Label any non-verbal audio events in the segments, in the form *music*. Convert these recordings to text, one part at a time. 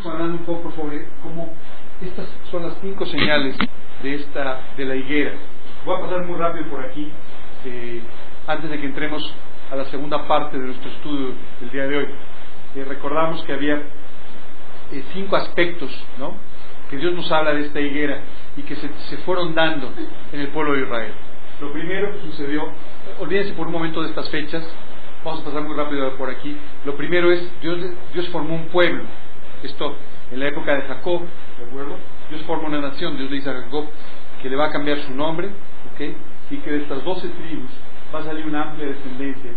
Hablando un poco sobre cómo estas son las cinco señales de esta de la higuera. Voy a pasar muy rápido por aquí eh, antes de que entremos a la segunda parte de nuestro estudio del día de hoy. Eh, recordamos que había eh, cinco aspectos, ¿no? Que Dios nos habla de esta higuera y que se, se fueron dando en el pueblo de Israel. Lo primero que sucedió, olvídense por un momento de estas fechas, vamos a pasar muy rápido por aquí. Lo primero es, Dios, Dios formó un pueblo, esto en la época de Jacob, ¿de acuerdo? Dios forma una nación, Dios le dice a Jacob que le va a cambiar su nombre, ¿ok? Y que de estas doce tribus va a salir una amplia descendencia.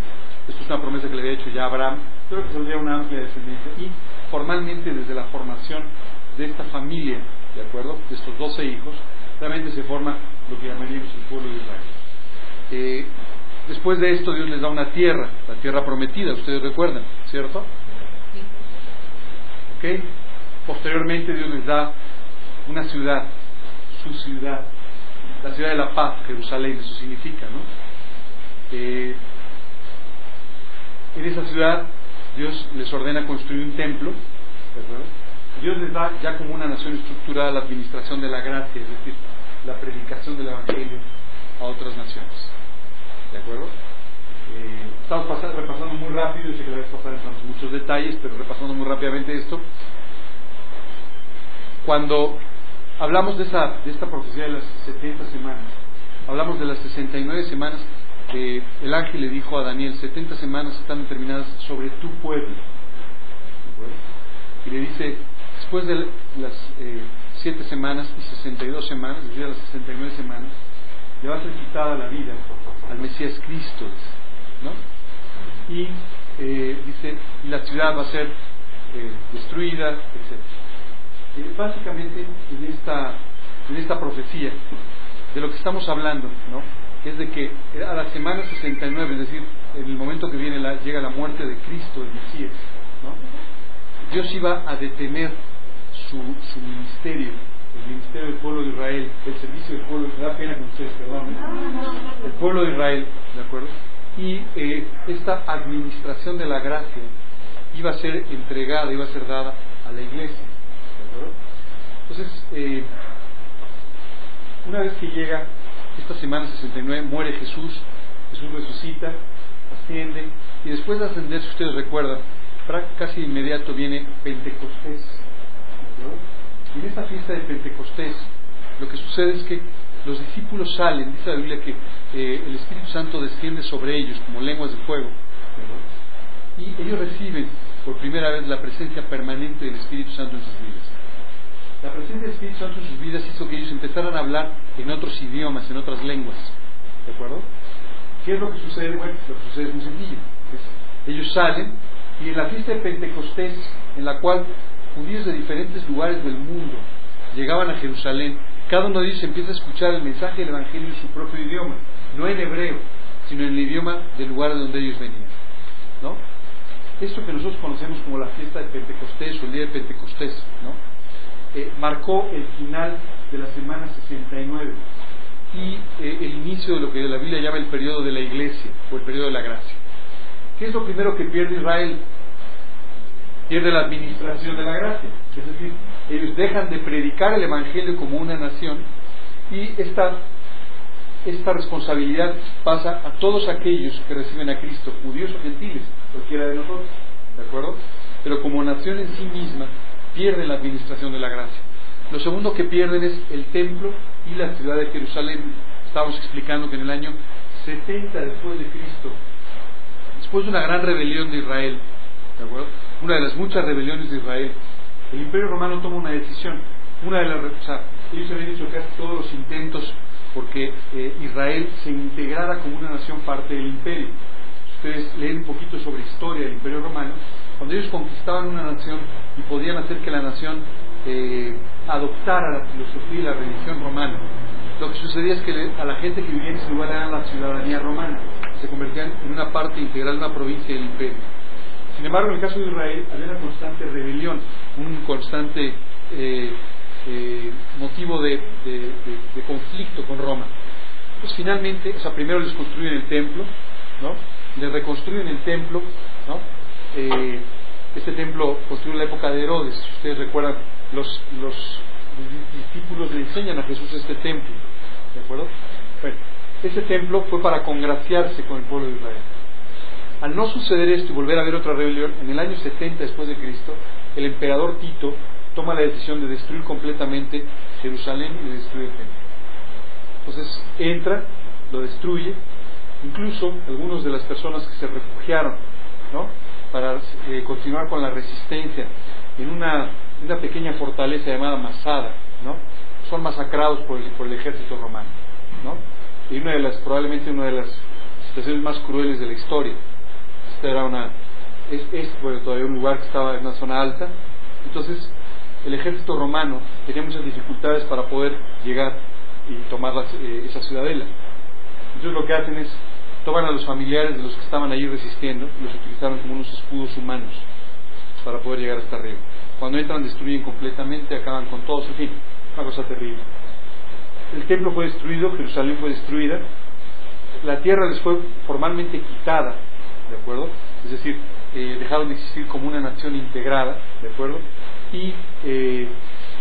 Esto es una promesa que le había hecho ya a Abraham, pero que saldría una amplia descendencia. Y formalmente desde la formación de esta familia, ¿de acuerdo? De estos doce hijos, realmente se forma lo que llamaríamos el pueblo de Israel. Eh, después de esto Dios les da una tierra, la tierra prometida, ustedes recuerdan, ¿cierto? Posteriormente Dios les da una ciudad, su ciudad, la ciudad de la paz, Jerusalén, eso significa, ¿no? Eh, en esa ciudad Dios les ordena construir un templo, ¿verdad? Dios les da ya como una nación estructurada la administración de la gracia, es decir, la predicación del Evangelio a otras naciones. ¿De acuerdo? Eh, estamos pasando, repasando muy rápido, yo sé que la vez pasada entramos en muchos detalles, pero repasando muy rápidamente esto. Cuando hablamos de, esa, de esta profecía de las 70 semanas, hablamos de las 69 semanas que el ángel le dijo a Daniel, 70 semanas están determinadas sobre tu pueblo. Y le dice, después de las eh, 7 semanas y 62 semanas, es decir, las 69 semanas, le va a ser quitada la vida al Mesías Cristo, ¿no? Y eh, dice, y la ciudad va a ser eh, destruida, etc. Eh, básicamente, en esta, en esta profecía, de lo que estamos hablando, ¿no? es de que a la semana 69, es decir, en el momento que viene la, llega la muerte de Cristo, el Mesías, ¿no? Dios iba a detener su, su ministerio, el ministerio del pueblo de Israel, el servicio del pueblo, da pena con ustedes, perdón, ¿eh? el pueblo de Israel, ¿de acuerdo? Y eh, esta administración de la gracia iba a ser entregada, iba a ser dada a la iglesia. Entonces, eh, una vez que llega esta semana 69, muere Jesús, Jesús resucita, asciende, y después de ascender, si ustedes recuerdan, casi de inmediato viene Pentecostés. Y en esta fiesta de Pentecostés, lo que sucede es que los discípulos salen, dice la Biblia que eh, el Espíritu Santo desciende sobre ellos como lenguas de fuego, y ellos reciben por primera vez la presencia permanente del Espíritu Santo en sus vidas. La presencia del Espíritu Santo en sus vidas hizo que ellos empezaran a hablar en otros idiomas, en otras lenguas. ¿De acuerdo? ¿Qué es lo que sucede? Bueno, lo que sucede es muy sencillo. Ellos salen y en la fiesta de Pentecostés, en la cual judíos de diferentes lugares del mundo llegaban a Jerusalén, cada uno de ellos empieza a escuchar el mensaje del Evangelio en su propio idioma, no en hebreo, sino en el idioma del lugar de donde ellos venían. ¿no? Esto que nosotros conocemos como la fiesta de Pentecostés o el día de Pentecostés, ¿no? Eh, marcó el final de la semana 69 y eh, el inicio de lo que la Biblia llama el periodo de la iglesia o el periodo de la gracia. ¿Qué es lo primero que pierde Israel? Pierde la administración de la gracia. Es decir, ellos dejan de predicar el Evangelio como una nación y esta, esta responsabilidad pasa a todos aquellos que reciben a Cristo, judíos o gentiles, cualquiera de nosotros. ¿De acuerdo? Pero como nación en sí misma, pierden la administración de la gracia. Lo segundo que pierden es el templo y la ciudad de Jerusalén. Estábamos explicando que en el año 70 después de Cristo, después de una gran rebelión de Israel, ¿de acuerdo? una de las muchas rebeliones de Israel, el Imperio Romano toma una decisión. Una de las, o sea, ellos habían hecho casi todos los intentos porque eh, Israel se integrara como una nación parte del imperio. Ustedes leen un poquito sobre historia del Imperio Romano cuando ellos conquistaban una nación y podían hacer que la nación eh, adoptara la filosofía y la religión romana, lo que sucedía es que a la gente que vivía en ese lugar era la ciudadanía romana, se convertían en una parte integral de una provincia del imperio. Sin embargo, en el caso de Israel había una constante rebelión, un constante eh, eh, motivo de, conflicto con Roma. Pues finalmente, o sea, primero les construyen el templo, ¿no? Les reconstruyen el templo, ¿no? Eh, Este templo construido en la época de Herodes, si ustedes recuerdan, los, los discípulos le enseñan a Jesús este templo. ¿De acuerdo? Bueno, este templo fue para congraciarse con el pueblo de Israel. Al no suceder esto y volver a haber otra rebelión, en el año 70 después de Cristo, el emperador Tito toma la decisión de destruir completamente Jerusalén y de destruir el templo. Entonces entra, lo destruye, incluso algunas de las personas que se refugiaron ¿no? para eh, continuar con la resistencia en una, una, pequeña fortaleza llamada Masada, ¿no? son masacrados por el, por el ejército romano. ¿no? Y una de las, probablemente una de las situaciones más crueles de la historia. Esta era una, es, es todavía un lugar que estaba en una zona alta. Entonces, el ejército romano tenía muchas dificultades para poder llegar y tomar eh, esa ciudadela. Entonces lo que hacen es, toman a los familiares de los que estaban allí resistiendo y los utilizaron como unos escudos humanos para poder llegar hasta arriba. Cuando entran destruyen completamente, acaban con todos, en fin, una cosa terrible. El templo fue destruido, Jerusalén fue destruida, la tierra les fue formalmente quitada, ¿de acuerdo? Es decir, eh, dejaron de existir como una nación integrada, ¿de acuerdo? Y eh,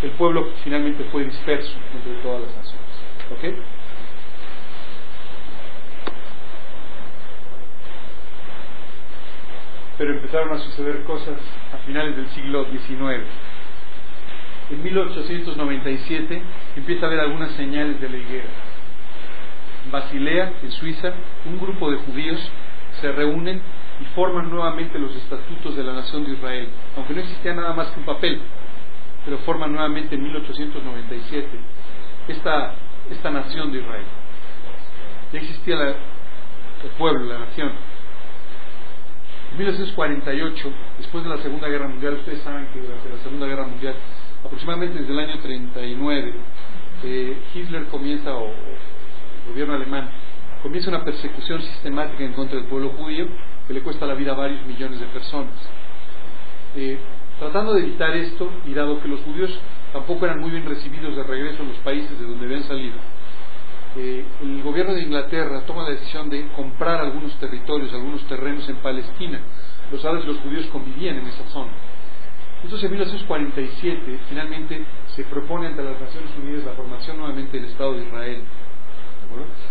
el pueblo finalmente fue disperso entre todas las naciones. ¿Ok? Pero empezaron a suceder cosas a finales del siglo XIX. En 1897 empieza a haber algunas señales de la higuera. Basilea, en Suiza, un grupo de judíos se reúnen y forman nuevamente los estatutos de la nación de Israel, aunque no existía nada más que un papel, pero forman nuevamente en 1897 esta, esta nación de Israel. Ya existía el pueblo, la nación. En 1948, después de la Segunda Guerra Mundial, ustedes saben que durante la Segunda Guerra Mundial, aproximadamente desde el año 39, eh, Hitler comienza, o, el gobierno alemán, comienza una persecución sistemática en contra del pueblo judío que le cuesta la vida a varios millones de personas. Eh, tratando de evitar esto, y dado que los judíos tampoco eran muy bien recibidos de regreso en los países de donde habían salido, eh, el gobierno de Inglaterra toma la decisión de comprar algunos territorios, algunos terrenos en Palestina. Los árabes y los judíos convivían en esa zona. Entonces en 1947 finalmente se propone ante las Naciones Unidas la formación nuevamente del Estado de Israel,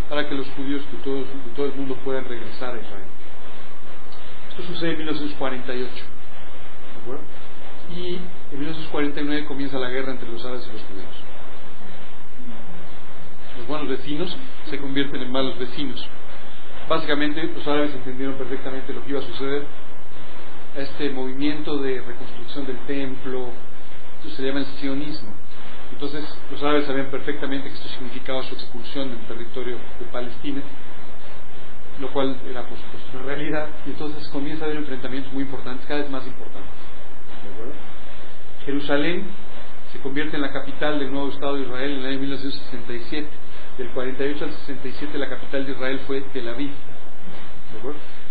para que los judíos de todo, de el mundo puedan regresar a Israel. Esto sucede en 1948. Y en 1949 comienza la guerra entre los árabes y los judíos. Los buenos vecinos se convierten en malos vecinos. Básicamente los árabes entendieron perfectamente lo que iba a suceder. Este movimiento de reconstrucción del templo, esto se llama el sionismo. Entonces los árabes sabían perfectamente que esto significaba su expulsión del territorio de Palestina, lo cual era por supuesto una realidad. Y entonces comienza a haber enfrentamientos muy importantes, cada vez más importantes. Jerusalén se convierte en la capital del nuevo Estado de Israel en el año 1967. Del 48 al 67 la capital de Israel fue Tel Aviv.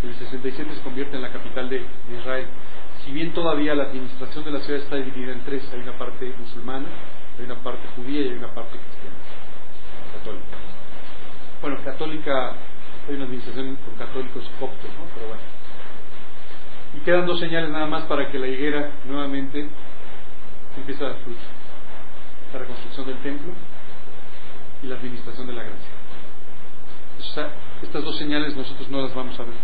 En el 67 se convierte en la capital de, Israel. Si bien todavía la administración de la ciudad está dividida en tres, hay una parte musulmana, hay una parte judía y hay una parte cristiana, católica. Bueno, católica, hay una administración con católicos coptos, ¿no? Pero bueno. Y quedan dos señales nada más para que la higuera nuevamente empiece a dar fruto. La reconstrucción del templo y la administración de la gracia. O sea, estas dos señales nosotros no las vamos a ver.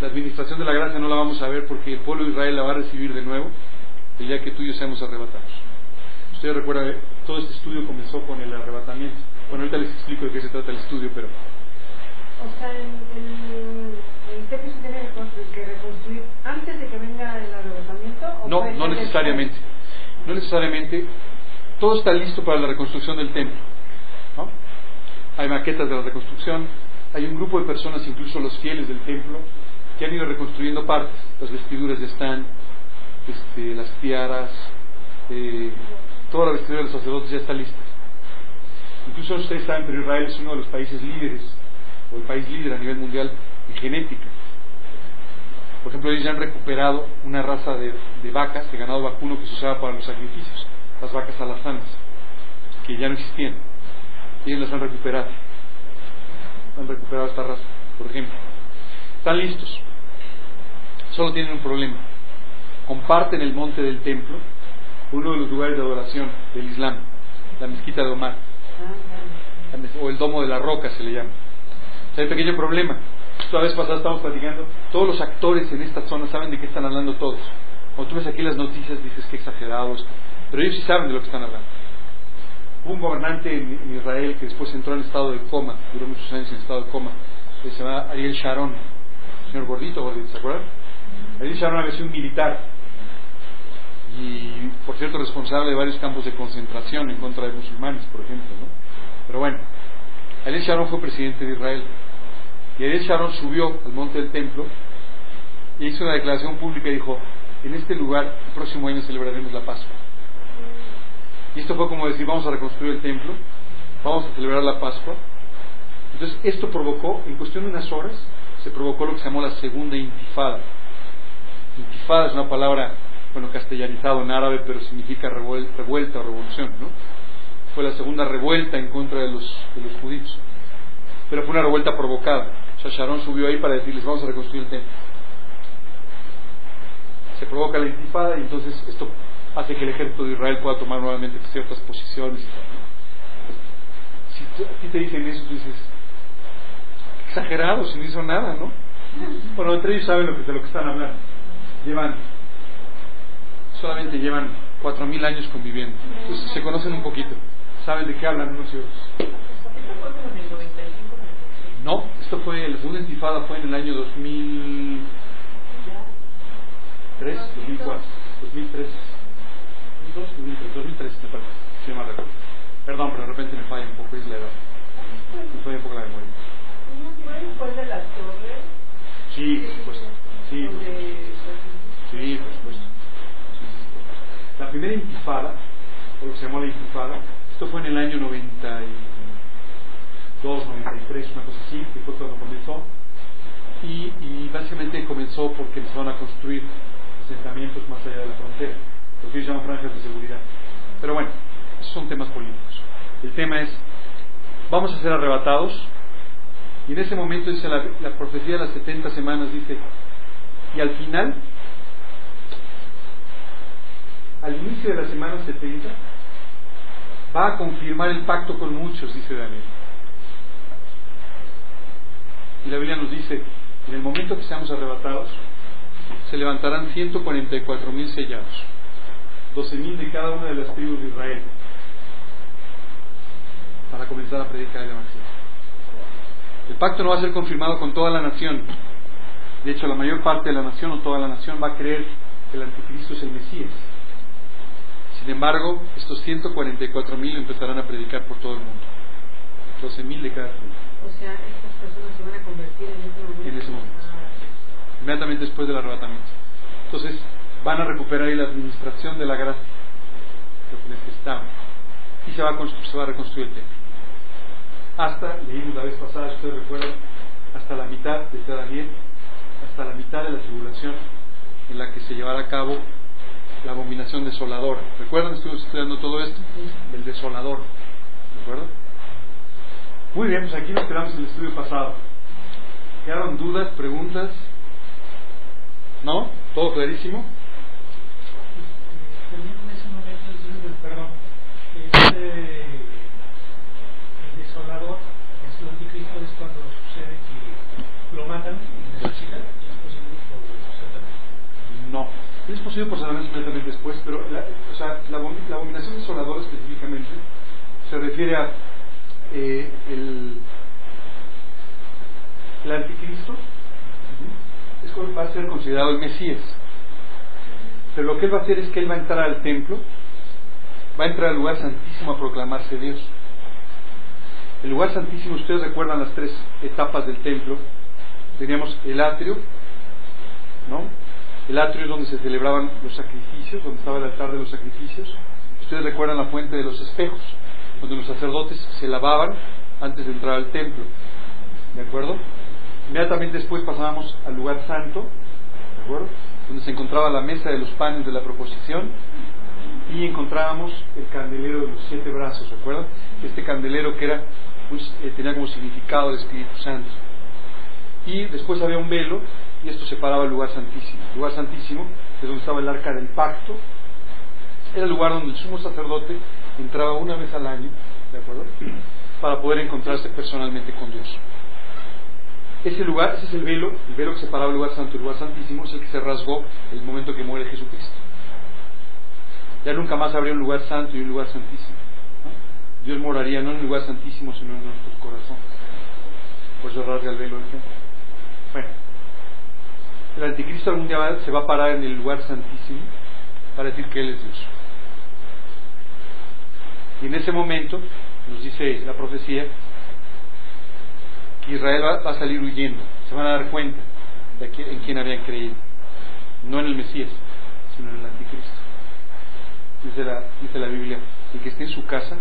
La administración de la gracia no la vamos a ver porque el pueblo de Israel la va a recibir de nuevo el día que tú y yo seamos arrebatados. Ustedes recuerdan, todo este estudio comenzó con el arrebatamiento. Bueno, ahorita les explico de qué se trata el estudio, pero... O sea, el, el, templo se tiene que reconstruir antes de que venga el arrebatamiento. ¿o no, no necesariamente. No necesariamente todo está listo para la reconstrucción del templo. Hay maquetas de la reconstrucción, hay un grupo de personas, incluso los fieles del templo, que han ido reconstruyendo partes. Las vestiduras ya están, este, las tiaras, eh, toda la vestidura de los sacerdotes ya está lista. Incluso ustedes saben, pero Israel es uno de los países líderes, o el país líder a nivel mundial en genética. Por ejemplo, ellos ya han recuperado una raza de, de vacas, de ganado vacuno que se usaba para los sacrificios las vacas alazanas, que ya no existían. Ellos las han recuperado. Han recuperado esta raza, por ejemplo. Están listos. Solo tienen un problema. comparten el monte del templo, uno de los lugares de adoración del Islam, la mezquita de Omar, o el domo de la roca se le llama. hay un pequeño problema. Esta vez pasada estamos platicando, todos los actores en esta zona saben de qué están hablando todos. Cuando tú ves aquí las noticias dices que exagerado esto, pero ellos sí saben de lo que están hablando. Hubo un gobernante en Israel que después entró en estado de coma, duró muchos años en estado de coma, se llama Ariel Sharon, señor gordito, gordito, ¿se acuerdan? Ariel Sharon había sido un militar y, por cierto, responsable de varios campos de concentración en contra de musulmanes, por ejemplo, ¿no? Pero bueno, Ariel Sharon fue presidente de Israel y Ariel Sharon subió al monte del templo y hizo una declaración pública y dijo, en este lugar el próximo año celebraremos la Pascua. Y esto fue como decir, vamos a reconstruir el templo, vamos a celebrar la Pascua. Entonces esto provocó, en cuestión de unas horas, se provocó lo que se llamó la segunda intifada. Intifada es una palabra, bueno, castellanizado en árabe, pero significa revuelta o revolución, ¿no? Fue la segunda revuelta en contra de los, de los judíos. Pero fue una revuelta provocada. O Sharon subió ahí para decirles, vamos a reconstruir el templo. Se provoca la intifada y entonces esto hace que el ejército de Israel pueda tomar nuevamente ciertas posiciones. Si a ti te dicen eso, tú dices, exagerado, si no hizo nada, ¿no? Bueno, entre ellos saben lo que, de lo que están hablando. Llevan, solamente llevan cuatro mil años conviviendo. Entonces se conocen un poquito, saben de qué hablan unos y otros. No, esto fue, la segunda intifada fue en el año 2003, 2004, 2003. 2003, 2003 me parece, si recuerdo. Perdón, pero de repente me falla un poco, es la edad. Me falla un poco la memoria. ¿Fue de las torres? Sí, supuesto. Sí. Sí. Primera intifada, o lo que se llamó la intifada, esto fue en el año 92, 93, una cosa así, que fue comenzó. Y, y básicamente comenzó porque empezaron a construir asentamientos más allá de la frontera lo que ellos llaman franjas de seguridad. Pero bueno, esos son temas políticos. El tema es, vamos a ser arrebatados, y en ese momento dice la profecía de las 70 semanas, dice, y al final, al inicio de la semana 70, va a confirmar el pacto con muchos, dice Daniel. Y la Biblia nos dice, en el momento que seamos arrebatados, se levantarán 144 mil sellados. 12.000 de cada una de las tribus de Israel para comenzar a predicar el Evangelio. El pacto no va a ser confirmado con toda la nación. De hecho, la mayor parte de la nación o toda la nación va a creer que el anticristo es el Mesías. Sin embargo, estos 144.000 empezarán a predicar por todo el mundo. 12.000 de cada tribu. O sea, estas personas se van a convertir en ese momento. En ese momento. Ah. Inmediatamente después del arrebatamiento. Entonces, van a recuperar ahí la administración de la gracia, lo que necesitaban. Y se va a, se va a reconstruir el templo. Hasta, leímos la vez pasada, si ustedes recuerdan, hasta la mitad de este Daniel, hasta la mitad de la tribulación en la que se llevará a cabo la abominación desoladora. ¿Recuerdan? Estuvimos estudiando todo esto. El desolador. ¿De acuerdo? Muy bien, pues aquí nos quedamos en el estudio pasado. ¿Quedaron dudas, preguntas? ¿No? ¿Todo clarísimo? momento, perdón, este el desolador, es el anticristo, es cuando sucede que lo matan y necesitan, y es posible por Satanás. No, es posible por Satanás inmediatamente después, pero la, o sea, la, la abominación desoladora específicamente se refiere a eh, el, el anticristo, es, va a ser considerado el Mesías pero lo que él va a hacer es que él va a entrar al templo, va a entrar al lugar santísimo a proclamarse Dios. El lugar santísimo, ustedes recuerdan las tres etapas del templo. Teníamos el atrio, ¿no? El atrio es donde se celebraban los sacrificios, donde estaba el altar de los sacrificios. Ustedes recuerdan la fuente de los espejos, donde los sacerdotes se lavaban antes de entrar al templo. ¿De acuerdo? Inmediatamente después pasábamos al lugar santo, ¿de acuerdo? donde se encontraba la mesa de los panes de la proposición y encontrábamos el candelero de los siete brazos, ¿recuerdan? Este candelero que era, pues, eh, tenía como significado el Espíritu Santo. Y después había un velo y esto separaba el lugar santísimo. El lugar santísimo es donde estaba el arca del pacto, era el lugar donde el sumo sacerdote entraba una vez al año, ¿de acuerdo? Para poder encontrarse personalmente con Dios. Ese lugar, ese es el velo, el velo que separaba el lugar santo y el lugar santísimo, es el que se rasgó el momento que muere Jesucristo. Ya nunca más habría un lugar santo y un lugar santísimo. Dios moraría no en un lugar santísimo, sino en nuestros corazones. Por eso rasga el velo del templo. Bueno, el anticristo algún día se va a parar en el lugar santísimo para decir que Él es Dios. Y en ese momento, nos dice la profecía, que Israel va, a salir huyendo. Se van a dar cuenta de en quién habían creído. No en el Mesías, sino en el anticristo. Dice la, dice la Biblia, el que esté en su casa,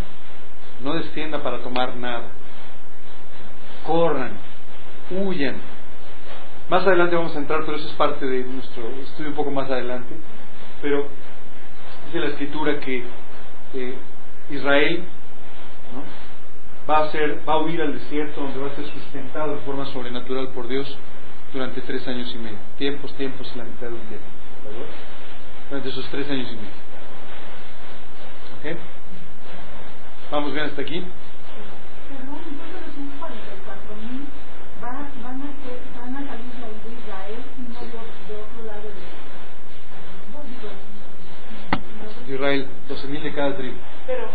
no descienda para tomar nada. Corran, huyan. Más adelante vamos a entrar, pero eso es parte de nuestro estudio un poco más adelante. Pero dice la escritura que eh, Israel va, a ser, va a huir al desierto donde va a ser sustentado de forma sobrenatural por Dios durante tres años y medio. Tiempos, tiempos y la mitad de un día. Durante esos tres años y medio. ¿Ok? ¿Vamos bien hasta aquí? Israel, 12.000 de cada tribu. Pero,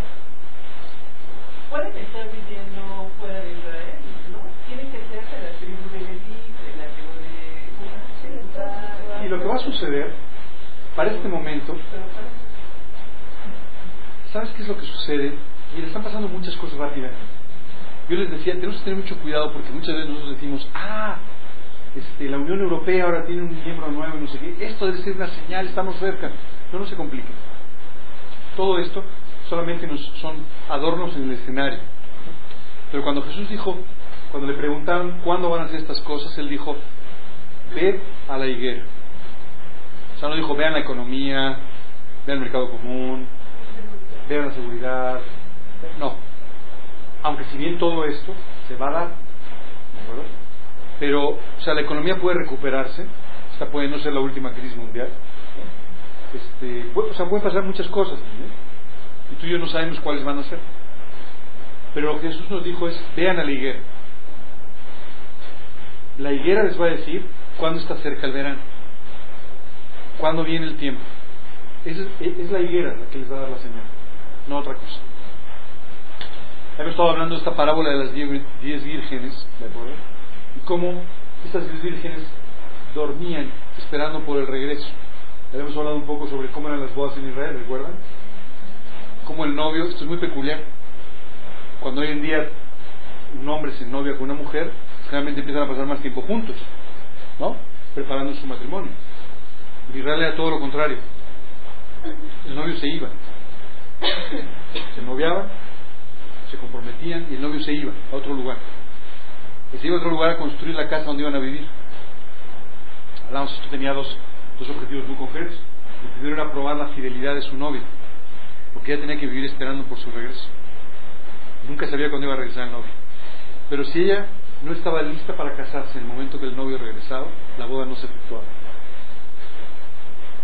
pueden estar viviendo fuera de Israel, ¿no? Tienen que ser de la tribu de Leví, de la tribu de Y lo que va a suceder, para este momento, ¿sabes qué es lo que sucede? Y le están pasando muchas cosas rápidamente. Yo les decía, tenemos que tener mucho cuidado porque muchas veces nosotros decimos, ah, este, la Unión Europea ahora tiene un miembro nuevo y no sé qué, esto debe ser una señal, estamos cerca. No, no se complique. Todo esto solamente nos son adornos en el escenario. Pero cuando Jesús dijo, cuando le preguntaron cuándo van a hacer estas cosas, él dijo, ve a la higuera. O sea, no dijo, vean la economía, vean el mercado común, vean la seguridad. No. Aunque si bien todo esto se va a dar, pero, o sea, la economía puede recuperarse, esta puede no ser la última crisis mundial, este, o sea, pueden pasar muchas cosas. Y tú y yo no sabemos cuáles van a ser. Pero lo que Jesús nos dijo es, vean a la higuera. La higuera les va a decir cuándo está cerca el verano, cuándo viene el tiempo. Es, es la higuera la que les va a dar la señal, no otra cosa. Hemos estado hablando de esta parábola de las diez vírgenes, ¿de acuerdo? Y cómo estas diez vírgenes dormían esperando por el regreso. Habíamos hablado un poco sobre cómo eran las bodas en Israel, ¿recuerdan? Cómo el novio, esto es muy peculiar, cuando hoy en día un hombre se novia con una mujer, generalmente empiezan a pasar más tiempo juntos, ¿no? Preparando su matrimonio. En Israel era todo lo contrario. El novio se iba. Se noviaban, se comprometían y el novio se iba a otro lugar. Y se iba a otro lugar a construir la casa donde iban a vivir. Esto tenía dos, dos objetivos muy concretos. El primero era probar la fidelidad de su novia, porque ella tenía que vivir esperando por su regreso. Nunca sabía cuándo iba a regresar el novio. Pero si ella no estaba lista para casarse en el momento que el novio regresaba, la boda no se efectuaba.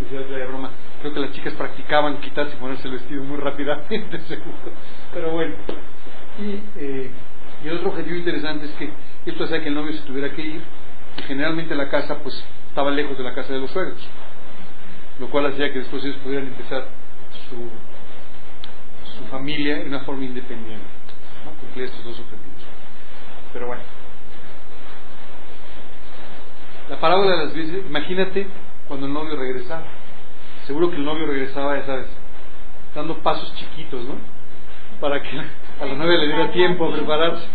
Decía otra broma, creo que las chicas practicaban quitarse y ponerse el vestido muy rápidamente, *laughs* seguro. Pero bueno. Y, eh, y otro objetivo interesante es que esto hacía que el novio se tuviera que ir, y generalmente la casa pues estaba lejos de la casa de los suegros, lo cual hacía que después ellos pudieran empezar su, familia de una forma independiente, ¿no? cumplir estos dos objetivos. Pero bueno, la parábola de las veces, imagínate cuando el novio regresaba. Seguro que el novio regresaba, ya sabes, dando pasos chiquitos, ¿no? Para que a la novia le diera tiempo a prepararse.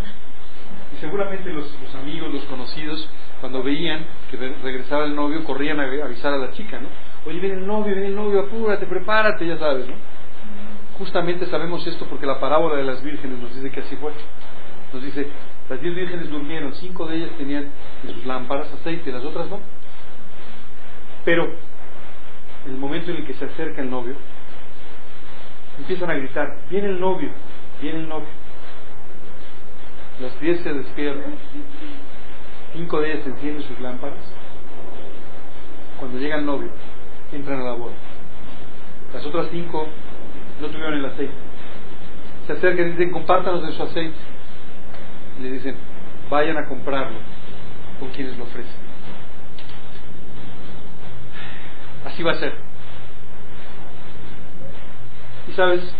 Y seguramente los amigos, los conocidos, cuando veían que regresaba el novio, corrían a avisar a la chica, ¿no? Oye, viene el novio, viene el novio, apúrate, prepárate, ya sabes, ¿no? Justamente sabemos esto porque la parábola de las vírgenes nos dice que así fue. Nos dice, las diez vírgenes durmieron, cinco de ellas tenían en sus lámparas aceite, las otras no. Pero, en el momento en el que se acerca el novio, empiezan a gritar, viene el novio, viene el novio. Las diez se despiertan Cinco de ellas encienden sus lámparas cuando llega el novio, entran a la boda. Las otras cinco no tuvieron el aceite. Se acercan y dicen, compártanos de su aceite. Y le dicen, vayan a comprarlo con quienes lo ofrecen. Así va a ser. Y sabes,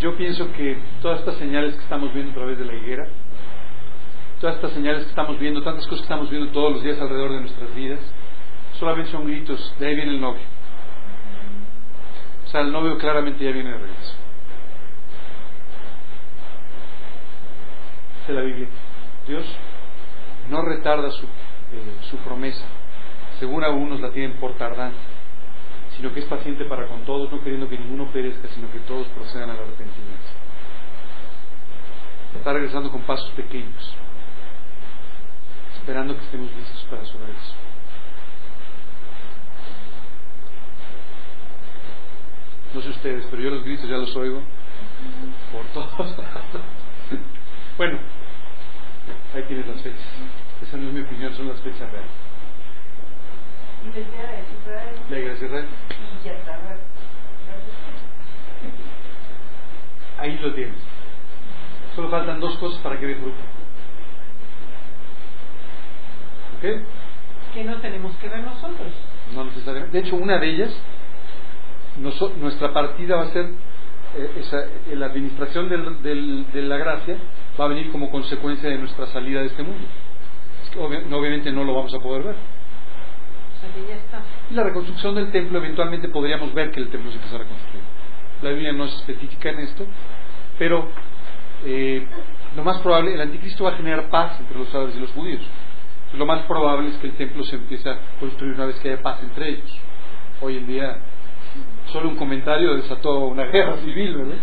yo pienso que todas estas señales que estamos viendo a través de la higuera, todas estas señales que estamos viendo, tantas cosas que estamos viendo todos los días alrededor de nuestras vidas, solamente son gritos, de ahí viene el novio. O sea, el novio claramente ya viene de regreso. Dice la Biblia, Dios no retarda su, eh, su promesa, según algunos la tienen por tardanza, sino que es paciente para con todos, no queriendo que ninguno perezca, sino que todos procedan al arrepentimiento. Está regresando con pasos pequeños, esperando que estemos listos para su regreso. No sé ustedes, pero yo los gritos ya los oigo por todos *laughs* Bueno, ahí tienes las fechas. Esa no es mi opinión, son las fechas reales. La iglesia real. Y ya está. Ahí lo tienes. Solo faltan dos cosas para que dé fruto. ¿Ok? Que no tenemos que ver nosotros. No necesariamente. De hecho, una de ellas, noso- nuestra partida va a ser, eh, esa, eh, la administración del- del- de la gracia va a venir como consecuencia de nuestra salida de este mundo. Es que no, obviamente no lo vamos a poder ver. O sea que ya está. Y la reconstrucción del templo, eventualmente podríamos ver que el templo se empezó a reconstruir. La Biblia no es específica en esto, pero eh, lo más probable, el anticristo va a generar paz entre los árabes y los judíos. Lo más probable es que el templo se empiece a construir una vez que haya paz entre ellos. Hoy en día, solo un comentario desató una guerra civil, ¿verdad?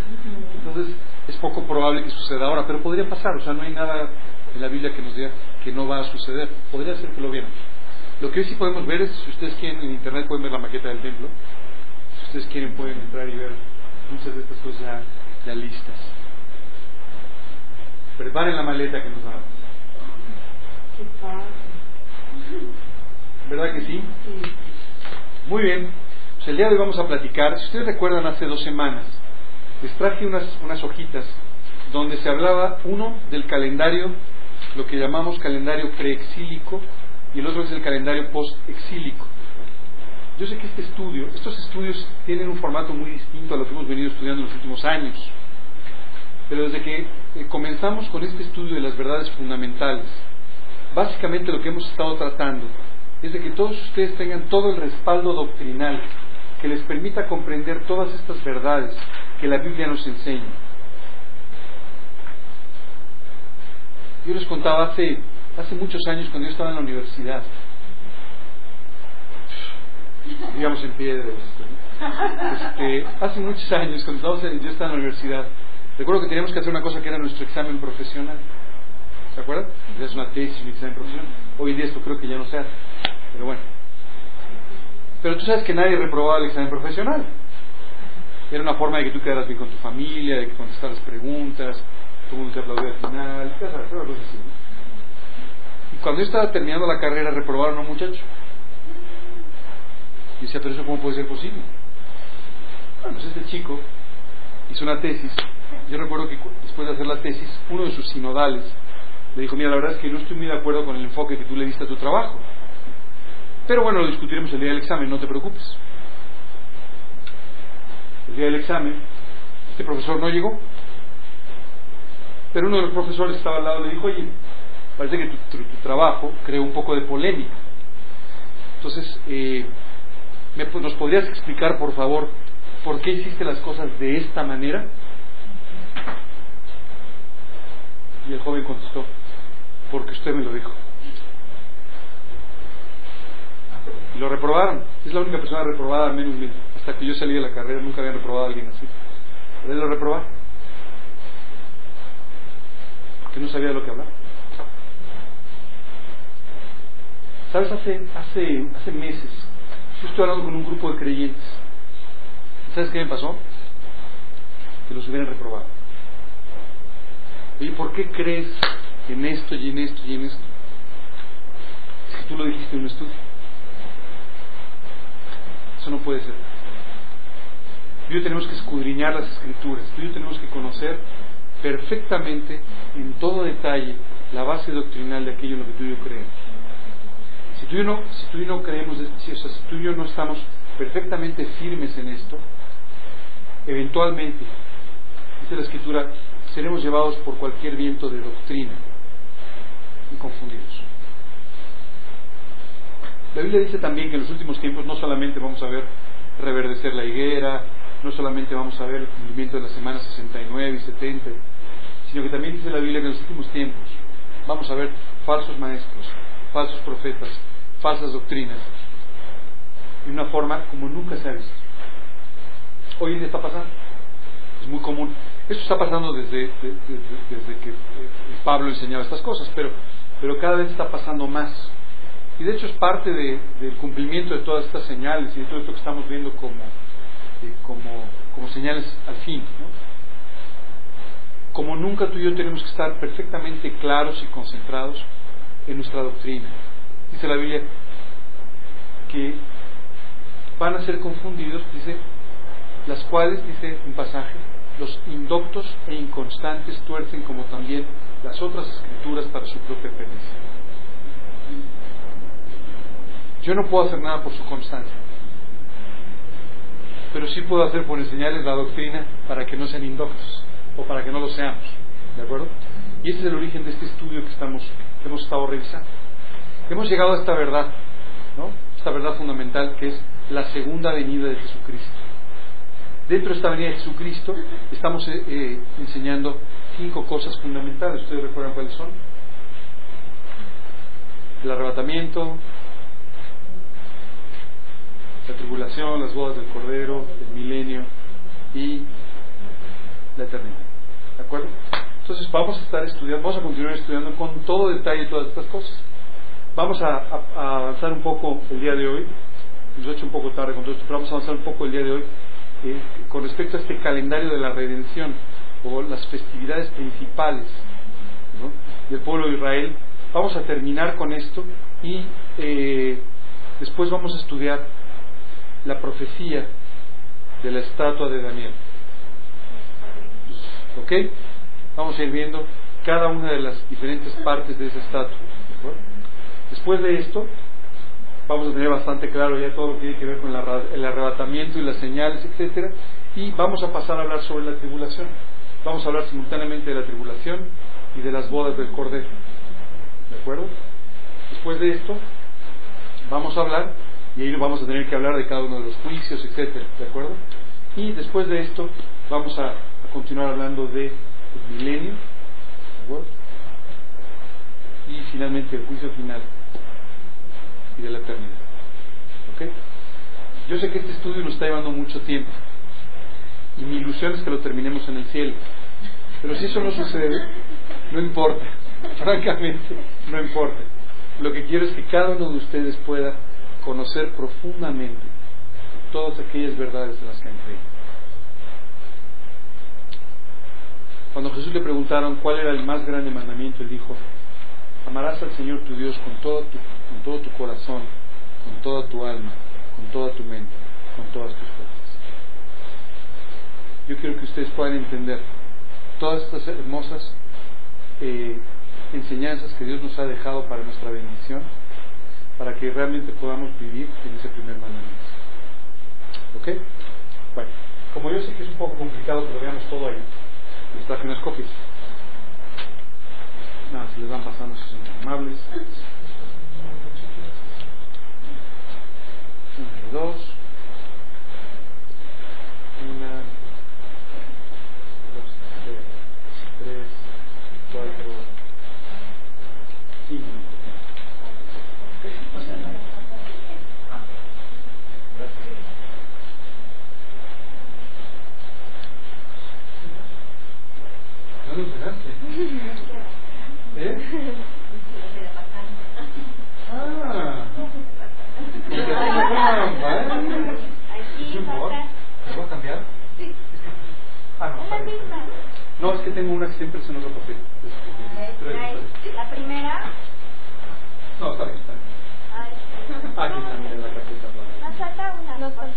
Entonces, es poco probable que suceda ahora, pero podría pasar. O sea, no hay nada en la Biblia que nos diga que no va a suceder. Podría ser que lo vieran. Lo que hoy sí podemos ver es, si ustedes quieren, en internet pueden ver la maqueta del templo. Si ustedes quieren, pueden entrar y ver muchas de estas cosas ya, listas. Preparen la maleta que nos van a. ¿Verdad que sí? Muy bien. Pues el día de hoy vamos a platicar. Si ustedes recuerdan, hace dos semanas les traje unas, unas hojitas donde se hablaba, uno, del calendario, lo que llamamos calendario preexílico, y el otro es el calendario postexílico. Yo sé que este estudio, estos estudios tienen un formato muy distinto a lo que hemos venido estudiando en los últimos años. Pero desde que eh, comenzamos con este estudio de las verdades fundamentales, básicamente lo que hemos estado tratando es de que todos ustedes tengan todo el respaldo doctrinal que les permita comprender todas estas verdades que la Biblia nos enseña. Yo les contaba hace, hace muchos años cuando yo estaba en la universidad, digamos en piedra, esto, ¿no? Este, hace muchos años cuando yo estaba en la universidad, recuerdo que teníamos que hacer una cosa que era nuestro examen profesional. ¿Se acuerdan? Es una tesis, un examen profesional. Hoy en día esto creo que ya no se hace, pero bueno. Pero tú sabes que nadie reprobaba el examen profesional. Era una forma de que tú quedaras bien con tu familia, de que contestaras preguntas, mundo te aplaudía al final, ya sabes, una cosa así. Y cuando yo estaba terminando la carrera, reprobaron a un muchacho. Y decía, pero eso cómo puede ser posible. Bueno, pues este chico hizo una tesis. Yo recuerdo que después de hacer la tesis, uno de sus sinodales le dijo, mira, la verdad es que no estoy muy de acuerdo con el enfoque que tú le diste a tu trabajo. Pero bueno, lo discutiremos el día del examen, no te preocupes. El día del examen, este profesor no llegó. Pero uno de los profesores estaba al lado le dijo, oye, parece que tu, tu- trabajo creó un poco de polémica. Entonces, eh, ¿me- ¿nos podrías explicar, por favor, por qué hiciste las cosas de esta manera? Y el joven contestó, porque usted me lo dijo. Y lo reprobaron. Es la única persona reprobada, al menos mira, hasta que yo salí de la carrera, nunca había reprobado a alguien así. Pero lo reprobaron. Porque no sabía de lo que hablaba. ¿Sabes? Hace, hace, hace meses, yo estoy hablando con un grupo de creyentes. ¿Sabes qué me pasó? Que los hubieran reprobado. Oye, ¿por qué crees en esto y en esto y en esto? Es que tú lo dijiste en un estudio. Eso no puede ser. Tú y yo tenemos que escudriñar las escrituras, tú y yo tenemos que conocer perfectamente, en todo detalle, la base doctrinal de aquello en lo que tú y yo creemos. Si tú y yo no, si tú y no creemos, si, si tú y yo no estamos perfectamente firmes en esto, eventualmente, dice la escritura, seremos llevados por cualquier viento de doctrina y confundidos. La Biblia dice también que en los últimos tiempos no solamente vamos a ver reverdecer la higuera, no solamente vamos a ver el cumplimiento de las semanas 69 y 70, sino que también dice la Biblia que en los últimos tiempos vamos a ver falsos maestros, falsos profetas, falsas doctrinas, de una forma como nunca se ha visto. Hoy en día está pasando, es muy común. Esto está pasando desde, desde, que eh, Pablo enseñaba estas cosas, pero, pero cada vez está pasando más. Y de hecho es parte del cumplimiento de todas estas señales y de todo esto que estamos viendo como, eh, como, como señales al fin. Como nunca tú y yo tenemos que estar perfectamente claros y concentrados en nuestra doctrina. Dice la Biblia que van a ser confundidos, dice, las cuales, dice un pasaje, los indoctos e inconstantes tuercen como también las otras escrituras para su propia perdición. Yo no puedo hacer nada por su constancia, pero sí puedo hacer por enseñarles la doctrina para que no sean indoctos o para que no lo seamos. ¿De acuerdo? Y ese es el origen de este estudio que, estamos, que hemos estado revisando. Hemos llegado a esta verdad, ¿no? esta verdad fundamental que es la segunda venida de Jesucristo. Dentro de esta venida de Jesucristo estamos eh, eh, enseñando cinco cosas fundamentales. ¿Ustedes recuerdan cuáles son? El arrebatamiento, la tribulación, las bodas del Cordero, el milenio y la eternidad. ¿De acuerdo? Entonces vamos a estar estudiando, vamos a continuar estudiando con todo detalle todas estas cosas. Vamos a, avanzar un poco el día de hoy, nos ha hecho un poco tarde con todo esto, pero vamos a avanzar un poco el día de hoy eh, con respecto a este calendario de la redención o las festividades principales del pueblo de Israel. Vamos a terminar con esto y eh, después vamos a estudiar la profecía de la estatua de Daniel. ¿Ok? Vamos a ir viendo cada una de las diferentes partes de esa estatua. Después de esto, vamos a tener bastante claro ya todo lo que tiene que ver con el arrebatamiento y las señales, etcétera, y vamos a pasar a hablar sobre la tribulación. Vamos a hablar simultáneamente de la tribulación y de las bodas del Cordero. ¿De acuerdo? Después de esto, vamos a hablar y ahí vamos a tener que hablar de cada uno de los juicios, etcétera, ¿de acuerdo? Y después de esto vamos a, continuar hablando de el milenio, ¿de acuerdo? Y finalmente el juicio final y de la eternidad. ¿Ok? Yo sé que este estudio nos está llevando mucho tiempo y mi ilusión es que lo terminemos en el cielo. Pero si eso no sucede, no importa. *laughs* Francamente, no importa. Lo que quiero es que cada uno de ustedes pueda conocer profundamente todas aquellas verdades de las que han creído. Cuando Jesús le preguntaron cuál era el más grande mandamiento, él dijo, amarás al Señor tu Dios con todo tu, con todo tu corazón, con toda tu alma, con toda tu mente, con todas tus fuerzas. Yo quiero que ustedes puedan entender todas estas hermosas eh, enseñanzas que Dios nos ha dejado para nuestra bendición para que realmente podamos vivir en ese primer mandamiento. ¿Ok? Bueno, como yo sé que es un poco complicado que lo veamos todo ahí, les traje unas. Nada, si les van pasando, si son amables. Una, dos. Una, dos, tres, tres, cuatro, cinco. ¿No lo esperaste? ¿Eh? Ah. ¿Me puedo cambiar? Sí. Ah, no, Es la está bien, está misma. bien. No, es que tengo una que siempre se nos otro papel. La, primera. No, está bien, está bien. ay, Aquí está, mira, la carpeta. Nos falta una. Falta.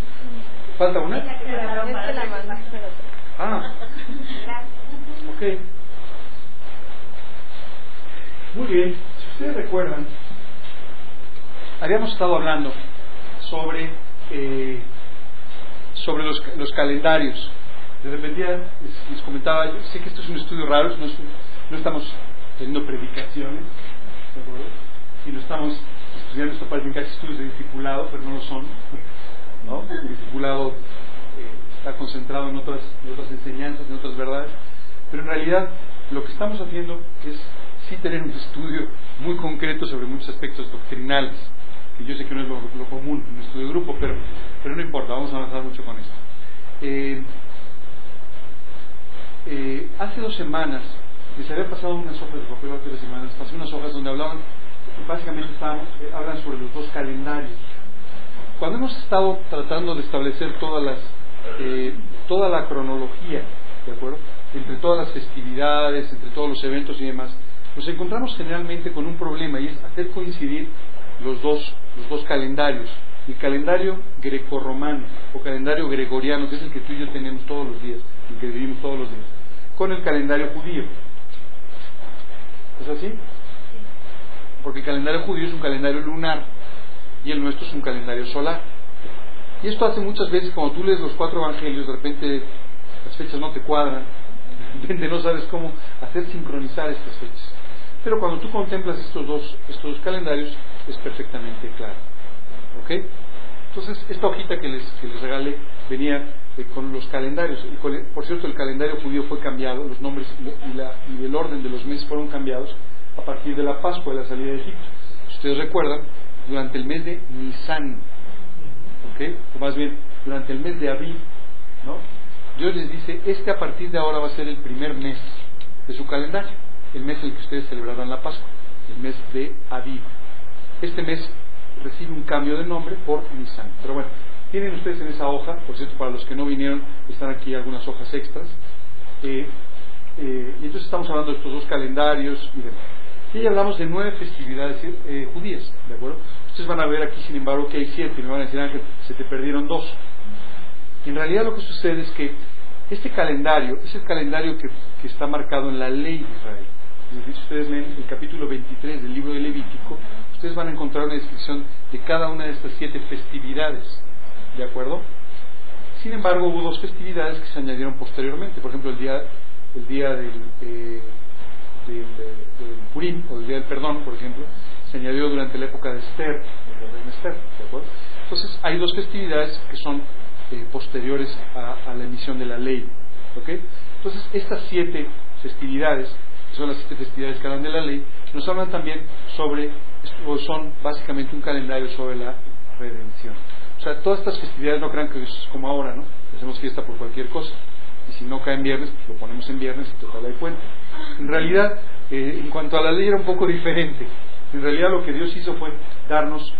¿Falta una? Es que la mandé, pero otra. Ah, ok. Muy bien, si ustedes recuerdan, habíamos estado hablando sobre, eh, sobre los, los calendarios. De repente les, les comentaba, sé que esto es un estudio raro, no, no estamos teniendo predicaciones, ¿de acuerdo? Y no estamos estudiando, esto parecen casi estudios de discipulado, pero no lo son. ¿no? El discipulado eh, está concentrado en otras, en otras enseñanzas, en otras verdades, pero en realidad lo que estamos haciendo es sí tener un estudio muy concreto sobre muchos aspectos doctrinales, que yo sé que no es lo, lo común en un estudio de grupo, pero, pero no importa, vamos a avanzar mucho con esto. Eh, eh, hace dos semanas les había pasado unas hojas de papel hace dos semanas, pasé unas hojas donde hablaban, básicamente eh, hablan sobre los dos calendarios. Cuando hemos estado tratando de establecer todas las, eh, toda la cronología, ¿de acuerdo? Entre todas las festividades, entre todos los eventos y demás, nos encontramos generalmente con un problema y es hacer coincidir los dos, los dos calendarios. El calendario grecorromano o calendario gregoriano, que es el que tú y yo tenemos todos los días, que vivimos todos los días, con el calendario judío. ¿Es así? Porque el calendario judío es un calendario lunar y el nuestro es un calendario solar. Y esto hace muchas veces, cuando tú lees los cuatro evangelios, de repente las fechas no te cuadran, de repente no sabes cómo hacer sincronizar estas fechas. Pero cuando tú contemplas estos dos, estos dos calendarios, es perfectamente claro. ¿Ok? Entonces, esta hojita que les, que les regalé venía eh, con los calendarios. El- por cierto, el calendario judío fue cambiado, los nombres y, la- y el orden de los meses fueron cambiados a partir de la Pascua, de la salida de Egipto. Si ustedes recuerdan, durante el mes de Nisan, ¿ok? O más bien, durante el mes de Abril, ¿no? Dios les dice, este a partir de ahora va a ser el primer mes de su calendario, el mes en el que ustedes celebrarán la Pascua, el mes de Aviv. Este mes recibe un cambio de nombre por Nisan. Pero bueno, tienen ustedes en esa hoja, por cierto, para los que no vinieron, están aquí algunas hojas extras. Eh, eh, y entonces estamos hablando de estos dos calendarios y demás. Y ahí hablamos de nueve festividades eh, judías, ¿de acuerdo? Ustedes van a ver aquí, sin embargo, que hay siete, y me van a decir, Ángel, se te perdieron dos. En realidad lo que sucede es que este calendario es el calendario que, está marcado en la ley de Israel. Si ustedes leen el capítulo 23 del libro de Levítico, ustedes van a encontrar una descripción de cada una de estas siete festividades. ¿De acuerdo? Sin embargo, hubo dos festividades que se añadieron posteriormente. Por ejemplo, el día, el día del, eh, del Purim, o el día del perdón, por ejemplo, se añadió durante la época de Esther. Entonces, hay dos festividades que son eh, posteriores a, a la emisión de la ley. ¿ok? Entonces, estas siete festividades, que son las siete festividades que hablan de la ley, nos hablan también sobre, o son básicamente un calendario sobre la redención. O sea, todas estas festividades no crean que es como ahora, ¿no? Hacemos fiesta por cualquier cosa. Y si no cae en viernes, pues lo ponemos en viernes y total hay puente. En realidad, eh, en cuanto a la ley era un poco diferente. En realidad lo que Dios hizo fue darnos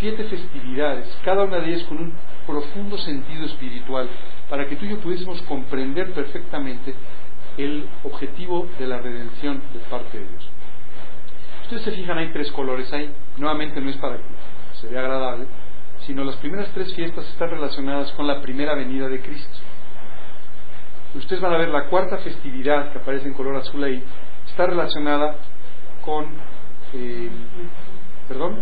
siete festividades, cada una de ellas con un profundo sentido espiritual, para que tú y yo pudiésemos comprender perfectamente el objetivo de la redención de parte de Dios. Ustedes se fijan, hay tres colores ahí. Nuevamente no es para que se vea agradable, sino las primeras tres fiestas están relacionadas con la primera venida de Cristo. Ustedes van a ver la cuarta festividad que aparece en color azul ahí, está relacionada con, eh, perdón,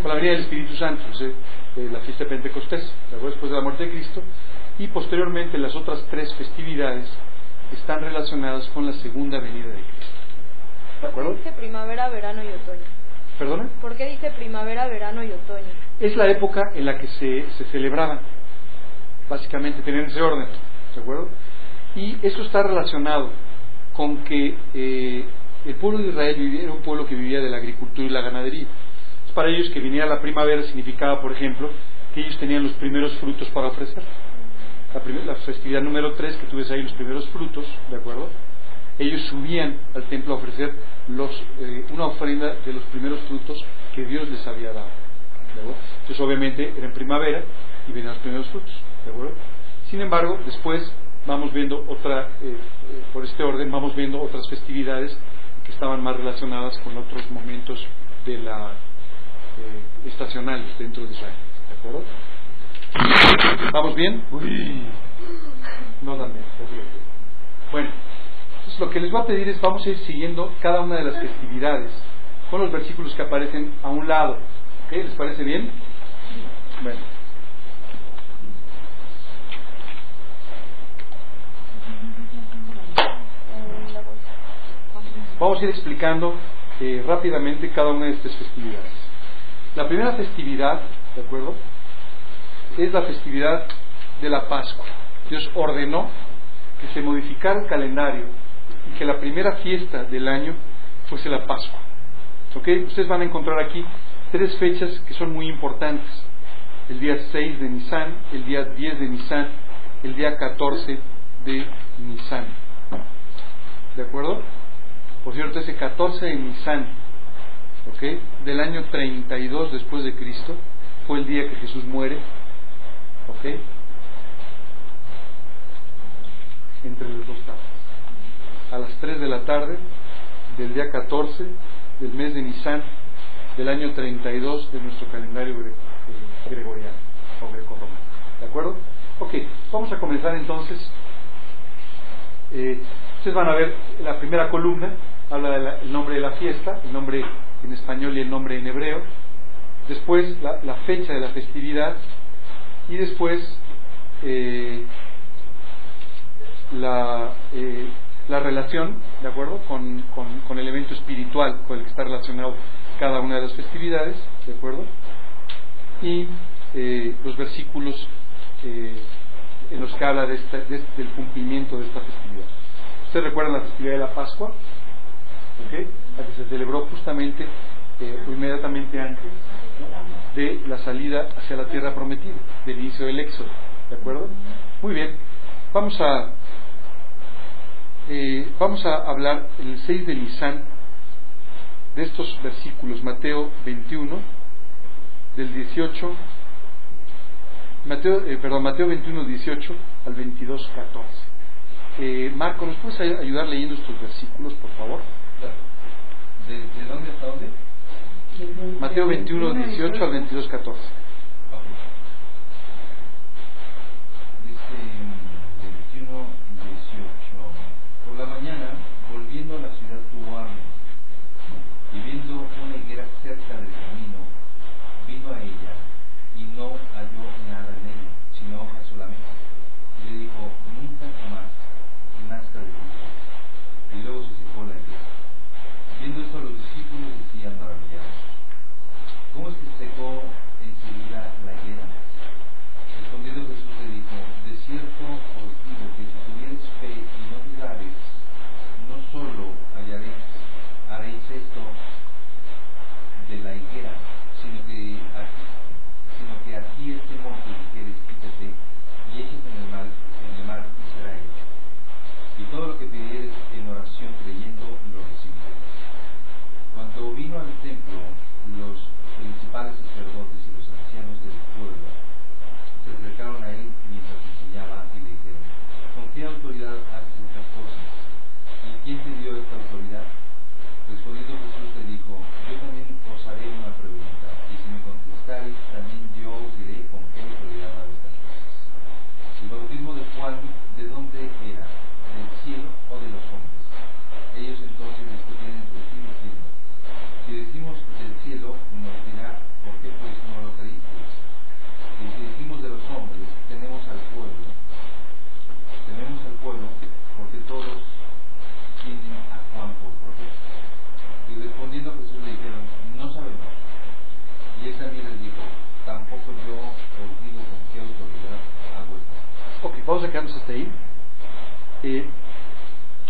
con la venida del Espíritu Santo, eh, la fiesta de Pentecostés, después de la muerte de Cristo, y posteriormente las otras tres festividades están relacionadas con la segunda venida de Cristo. ¿De ¿Por qué acuerdo? dice primavera, verano y otoño? ¿Perdona? ¿Por qué dice primavera, verano y otoño? Es la época en la que se, se celebraban, básicamente, tenían ese orden, ¿de acuerdo? Y eso está relacionado con que eh, el pueblo de Israel vivía, era un pueblo que vivía de la agricultura y la ganadería. Es para ellos que viniera la primavera significaba, por ejemplo, que ellos tenían los primeros frutos para ofrecer. La, la festividad número 3, que tú ves ahí los primeros frutos, ¿de acuerdo? Ellos subían al templo a ofrecer los, eh, una ofrenda de los primeros frutos que Dios les había dado. ¿De acuerdo? Entonces, obviamente, era en primavera y venían los primeros frutos. ¿de acuerdo? Sin embargo, después vamos viendo otra, eh, eh, por este orden, vamos viendo otras festividades que estaban más relacionadas con otros momentos de la eh, estacionales dentro de Israel. ¿De acuerdo? ¿Vamos bien? Uy. No tan bien. Bueno, entonces lo que les voy a pedir es vamos a ir siguiendo cada una de las festividades con los versículos que aparecen a un lado. ¿Ok? ¿Les parece bien? Bueno. Vamos a ir explicando eh, rápidamente cada una de estas festividades. La primera festividad, ¿de acuerdo? Es la festividad de la Pascua. Dios ordenó que se modificara el calendario y que la primera fiesta del año fuese la Pascua. ¿Ok? Ustedes van a encontrar aquí tres fechas que son muy importantes. El día 6 de Nisan, el día 10 de Nisan, el día 14 de Nisan. ¿De acuerdo? Por cierto, ese 14 de Nisan, ¿ok? Del año 32 después de Cristo, fue el día que Jesús muere, ¿ok? Entre los dos tardes. A las 3 de la tarde del día 14 del mes de Nisan del año 32 de nuestro calendario eh, gregoriano o greco-romano. ¿De acuerdo? Ok, vamos a comenzar entonces. Eh, ustedes van a ver la primera columna, habla del nombre de la fiesta, el nombre en español y el nombre en hebreo, después la, la fecha de la festividad y después eh, la, eh, la relación, ¿de acuerdo?, con, con, con, el evento espiritual con el que está relacionado cada una de las festividades, ¿de acuerdo? Y eh, los versículos eh, en los que habla de esta, de, del cumplimiento de esta festividad. ¿Ustedes recuerdan la festividad de la Pascua? ¿Okay? La que se celebró justamente eh, inmediatamente antes de la salida hacia la tierra prometida, del inicio del Éxodo. ¿De acuerdo? Muy bien. Vamos a eh, vamos a hablar el 6 de Nisan de estos versículos, Mateo 21, del 18, Mateo, eh, perdón, Mateo 21, 18 al 22, 14. Eh, Marco, ¿nos puedes ayudar leyendo estos versículos, por favor? ¿De, de dónde hasta dónde? Mateo 21, 18 al 22, 14.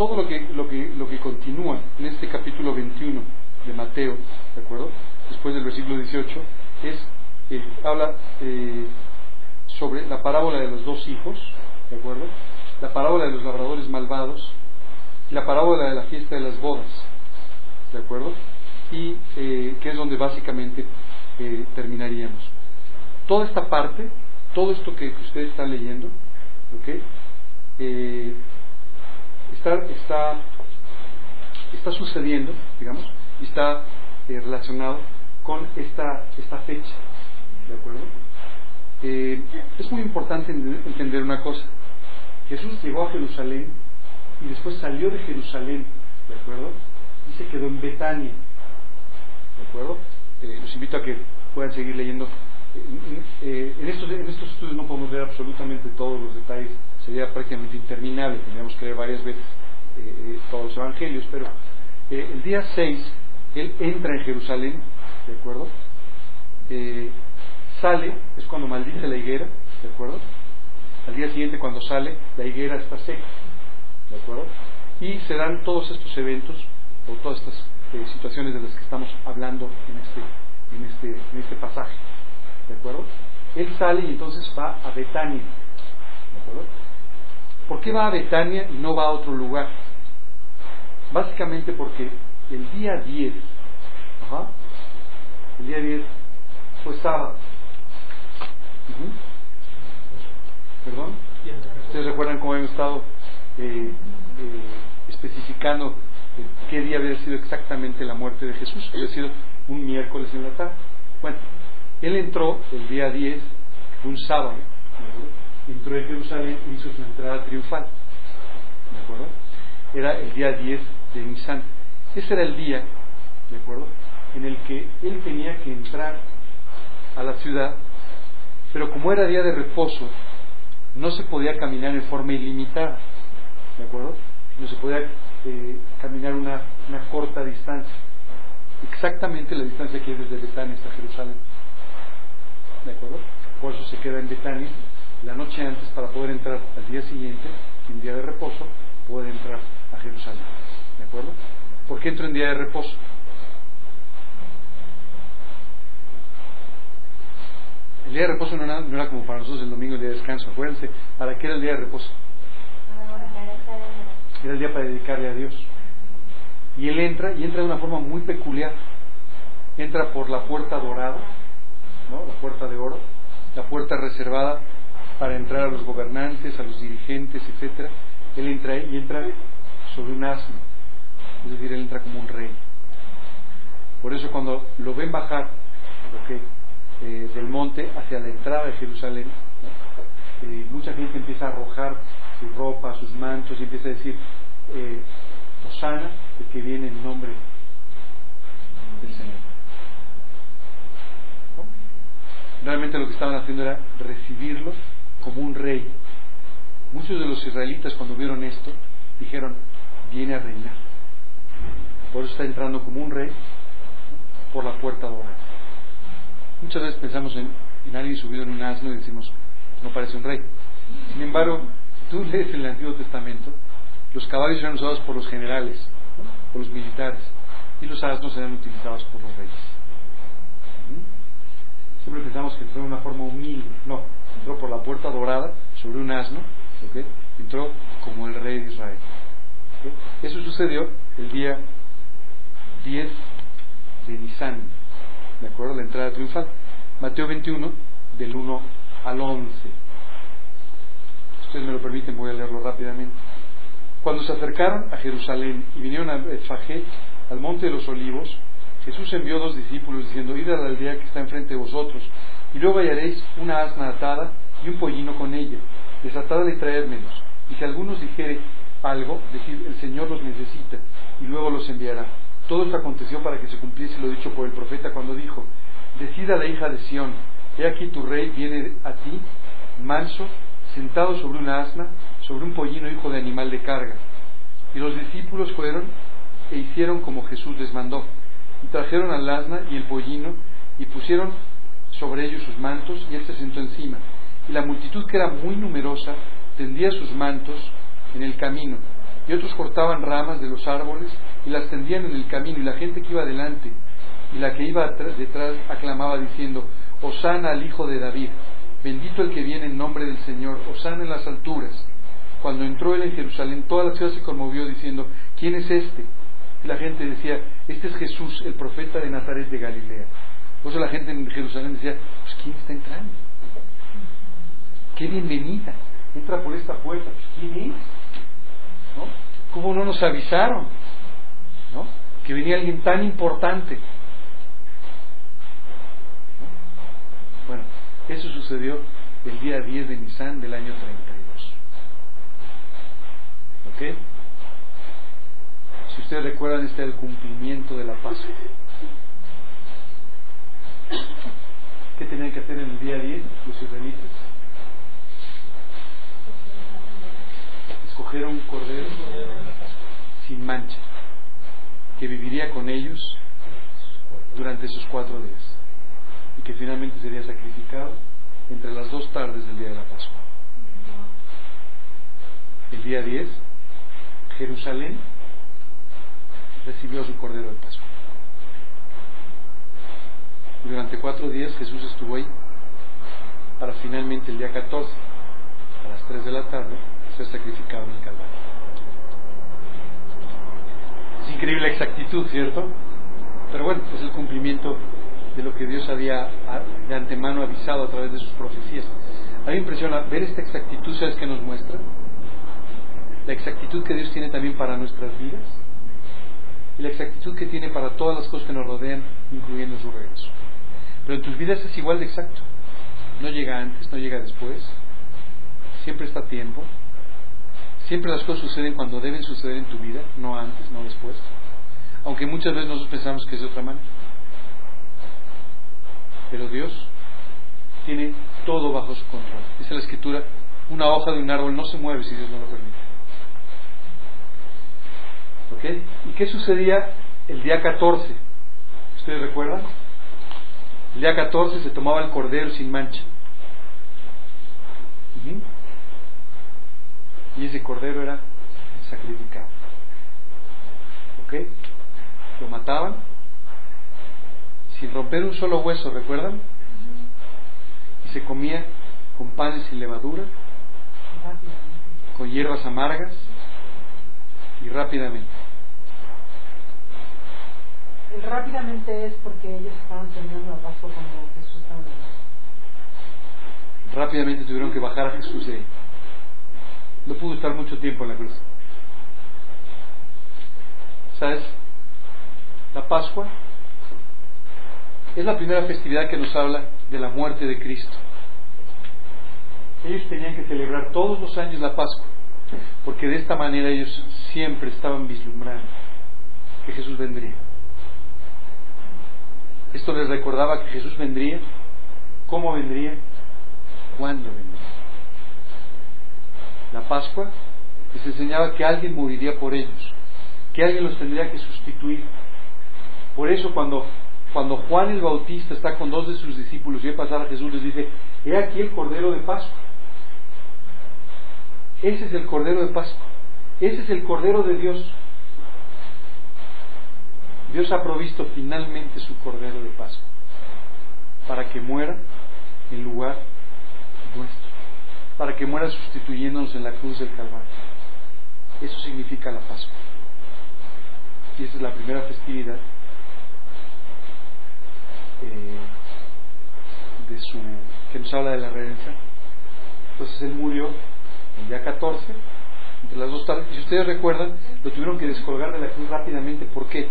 Todo lo que, lo, que, lo que continúa en este capítulo 21 de Mateo, ¿de acuerdo? Después del versículo 18, es, eh, habla eh, sobre la parábola de los dos hijos, ¿de acuerdo? La parábola de los labradores malvados, la parábola de la fiesta de las bodas, ¿de acuerdo? Y eh, que es donde básicamente terminaríamos. Toda esta parte, todo esto que usted está leyendo, ¿ok? Está, sucediendo, digamos, y está eh, relacionado con esta, esta fecha, ¿de acuerdo? eh, es muy importante en- entender una cosa. Jesús llegó a Jerusalén y después salió de Jerusalén, ¿de acuerdo? Y se quedó en Betania, ¿de acuerdo? Eh, los invito a que puedan seguir leyendo. En, estos, en estos estudios no podemos ver absolutamente todos los detalles, sería prácticamente interminable, tendríamos que leer varias veces eh, eh, todos los evangelios, pero eh, el día 6 él entra en Jerusalén, ¿de acuerdo? Eh, sale, es cuando maldice la higuera, ¿de acuerdo? Al día siguiente, cuando sale, la higuera está seca, ¿de acuerdo? Y se dan todos estos eventos o todas estas eh, situaciones de las que estamos hablando en este, en, este, en este pasaje, ¿de acuerdo? Él sale y entonces va a Betania, ¿de acuerdo? ¿Por qué va a Betania y no va a otro lugar? Básicamente porque el día 10, ajá, el día 10 fue sábado. ¿Perdón? Ustedes recuerdan cómo hemos estado eh, eh, especificando eh, qué día había sido exactamente la muerte de Jesús. Había sido un miércoles en la tarde. Bueno, él entró el día 10, que fue un sábado. Entró en Jerusalén y hizo su entrada triunfal. ¿De acuerdo? Era el día 10 de Nisan. Ese era el día, ¿de acuerdo? En el que él tenía que entrar a la ciudad, pero como era día de reposo, no se podía caminar en forma ilimitada, ¿de acuerdo? No se podía eh, caminar una, una corta distancia, exactamente la distancia que es desde Betania hasta Jerusalén, ¿de acuerdo? Por eso se queda en Betania la noche antes para poder entrar al día siguiente, en día de reposo, poder entrar a Jerusalén, ¿de acuerdo? ¿Por qué entro en día de reposo? El día de reposo no era, no era como para nosotros el domingo, el día de descanso. Acuérdense, ¿para qué era el día de reposo? Era el día para dedicarle a Dios. Y él entra, y entra de una forma muy peculiar. Entra por la puerta dorada, ¿no? La puerta de oro, la puerta reservada para entrar a los gobernantes, a los dirigentes, etcétera. Él entra y entra sobre un asno. Es decir, él entra como un rey. Por eso cuando lo ven bajar, eh, del monte hacia la entrada de Jerusalén. Eh, mucha gente empieza a arrojar su ropa, sus mantos y empieza a decir, eh, Osana, el que viene en nombre del Señor. Realmente lo que estaban haciendo era recibirlo como un rey. Muchos de los israelitas cuando vieron esto dijeron, viene a reinar. Por eso está entrando como un rey por la puerta dorada. Muchas veces pensamos en, en alguien subido en un asno y decimos, no parece un rey. Sin embargo, tú lees en el Antiguo Testamento, los caballos eran usados por los generales, por los militares, y los asnos eran utilizados por los reyes. ¿Mm? Siempre pensamos que de una forma humilde. No, entró por la puerta dorada sobre un asno, entró como el rey de Israel. Eso sucedió el día 10 de Nisan, ¿de acuerdo? La entrada triunfal. Mateo 21, del 1 al 11. Si ustedes me lo permiten, voy a leerlo rápidamente. Cuando se acercaron a Jerusalén y vinieron a Betfagé, al monte de los olivos, Jesús envió dos discípulos diciendo, id a la aldea que está enfrente de vosotros, y luego hallaréis una asna atada y un pollino con ella. Desatadla y traédmelos. Y si algunos dijere algo, decid, el Señor los necesita, y luego los enviará. Todo esto aconteció para que se cumpliese lo dicho por el profeta cuando dijo, Decida la hija de Sión, he aquí tu rey viene a ti, manso, sentado sobre una asna, sobre un pollino hijo de animal de carga. Y los discípulos fueron e hicieron como Jesús les mandó, y trajeron al asna y el pollino, y pusieron sobre ellos sus mantos, y él se sentó encima. Y la multitud, que era muy numerosa, tendía sus mantos en el camino, y otros cortaban ramas de los árboles y las tendían en el camino, y la gente que iba adelante y la que iba detrás aclamaba diciendo, Osana al Hijo de David, bendito el que viene en nombre del Señor, Osana en las alturas. Cuando entró él en Jerusalén, toda la ciudad se conmovió diciendo, ¿quién es este? Y la gente decía, este es Jesús, el profeta de Nazaret de Galilea. Por eso la gente en Jerusalén decía, pues ¿quién está entrando? ¡Qué bienvenida! Entra por esta puerta, pues ¿quién es? ¿No? ¿Cómo no nos avisaron? ¿No? Que venía alguien tan importante. ¿No? Bueno, eso sucedió el día 10 de Nisan del año 32. ¿Ok? Si ustedes recuerdan, este es el cumplimiento de la Pascua. *coughs* ¿Qué tenían que hacer en el día 10 los israelitas? Escoger un cordero sin mancha, que viviría con ellos durante esos cuatro días y que finalmente sería sacrificado entre las dos tardes del día de la Pascua. El día 10, Jerusalén recibió su cordero de Pascua. Durante cuatro días Jesús estuvo ahí para finalmente el día 14, a las 3 de la tarde, ser sacrificado en el Calvario. Es increíble la exactitud, ¿cierto? Pero bueno, es el cumplimiento de lo que Dios había de antemano avisado a través de sus profecías. A mí me impresiona ver esta exactitud, ¿sabes qué nos muestra? La exactitud que Dios tiene también para nuestras vidas y la exactitud que tiene para todas las cosas que nos rodean, incluyendo su regreso. Pero en tus vidas es igual de exacto. No llega antes, no llega después. Siempre está a tiempo. Siempre las cosas suceden cuando deben suceder en tu vida, no antes, no después. Aunque muchas veces nosotros pensamos que es de otra manera. Pero Dios tiene todo bajo su control. Dice la escritura, una hoja de un árbol no se mueve si Dios no lo permite. ¿Ok? ¿Y qué sucedía el día 14? ¿Ustedes recuerdan? El día 14 se tomaba el cordero sin mancha. Y ese cordero era sacrificado. ¿Ok? Lo mataban sin romper un solo hueso, ¿recuerdan? Y se comía con panes sin levadura, con hierbas amargas y rápidamente. Rápidamente es porque ellos estaban teniendo la Pascua cuando Jesús estaba en la. Rápidamente tuvieron que bajar a Jesús de ahí. No pudo estar mucho tiempo en la cruz. ¿Sabes? La Pascua es la primera festividad que nos habla de la muerte de Cristo. Ellos tenían que celebrar todos los años la Pascua, porque de esta manera ellos siempre estaban vislumbrando que Jesús vendría. Esto les recordaba que Jesús vendría, cómo vendría, cuándo vendría. La Pascua les enseñaba que alguien moriría por ellos, que alguien los tendría que sustituir. Por eso cuando, cuando Juan el Bautista está con dos de sus discípulos y ve pasar a Jesús, les dice, he aquí el Cordero de Pascua. Ese es el Cordero de Pascua. Ese es el Cordero de Dios. Dios ha provisto finalmente su Cordero de Pascua para que muera en lugar nuestro, para que muera sustituyéndonos en la cruz del Calvario. Eso significa la Pascua. Y esa es la primera festividad eh, de su, que nos habla de la redención. Entonces él murió el día 14, entre las dos tardes, y si ustedes recuerdan, lo tuvieron que descolgar de la cruz rápidamente. ¿Por qué?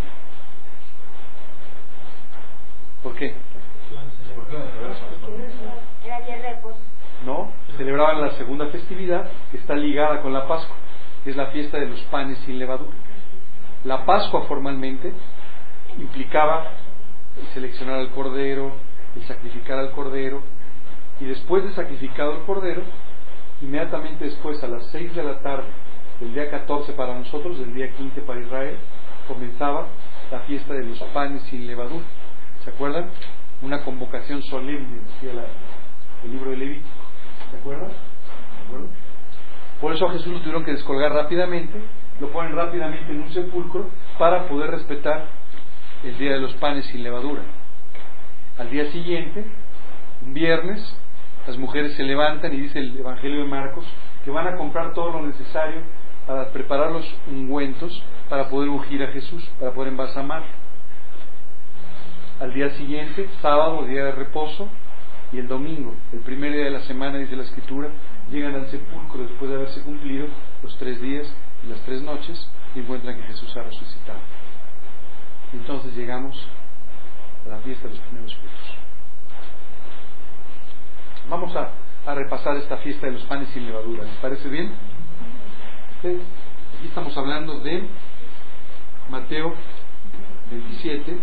¿Por qué? No, celebraban la segunda festividad que está ligada con la Pascua, que es la fiesta de los panes sin levadura. La Pascua formalmente implicaba el seleccionar al cordero, el sacrificar al cordero, y después de sacrificado el cordero, inmediatamente después, a las 6 de la tarde del día 14 para nosotros, del día 15 para Israel, comenzaba la fiesta de los panes sin levadura. ¿Se acuerdan? Una convocación solemne, decía el libro de Levítico. ¿Se acuerdan? ¿De acuerdo? Por eso a Jesús lo tuvieron que descolgar rápidamente, lo ponen rápidamente en un sepulcro para poder respetar el día de los panes sin levadura. Al día siguiente, un viernes, las mujeres se levantan y dice el Evangelio de Marcos que van a comprar todo lo necesario para preparar los ungüentos para poder ungir a Jesús, para poder embalsamar. Al día siguiente, sábado, día de reposo, y el domingo, el primer día de la semana, dice la Escritura, llegan al sepulcro después de haberse cumplido los tres días y las tres noches y encuentran que Jesús ha resucitado. Entonces llegamos a la fiesta de los primeros frutos. Vamos a repasar esta fiesta de los panes sin levadura. ¿Les parece bien? Aquí estamos hablando de Mateo 27,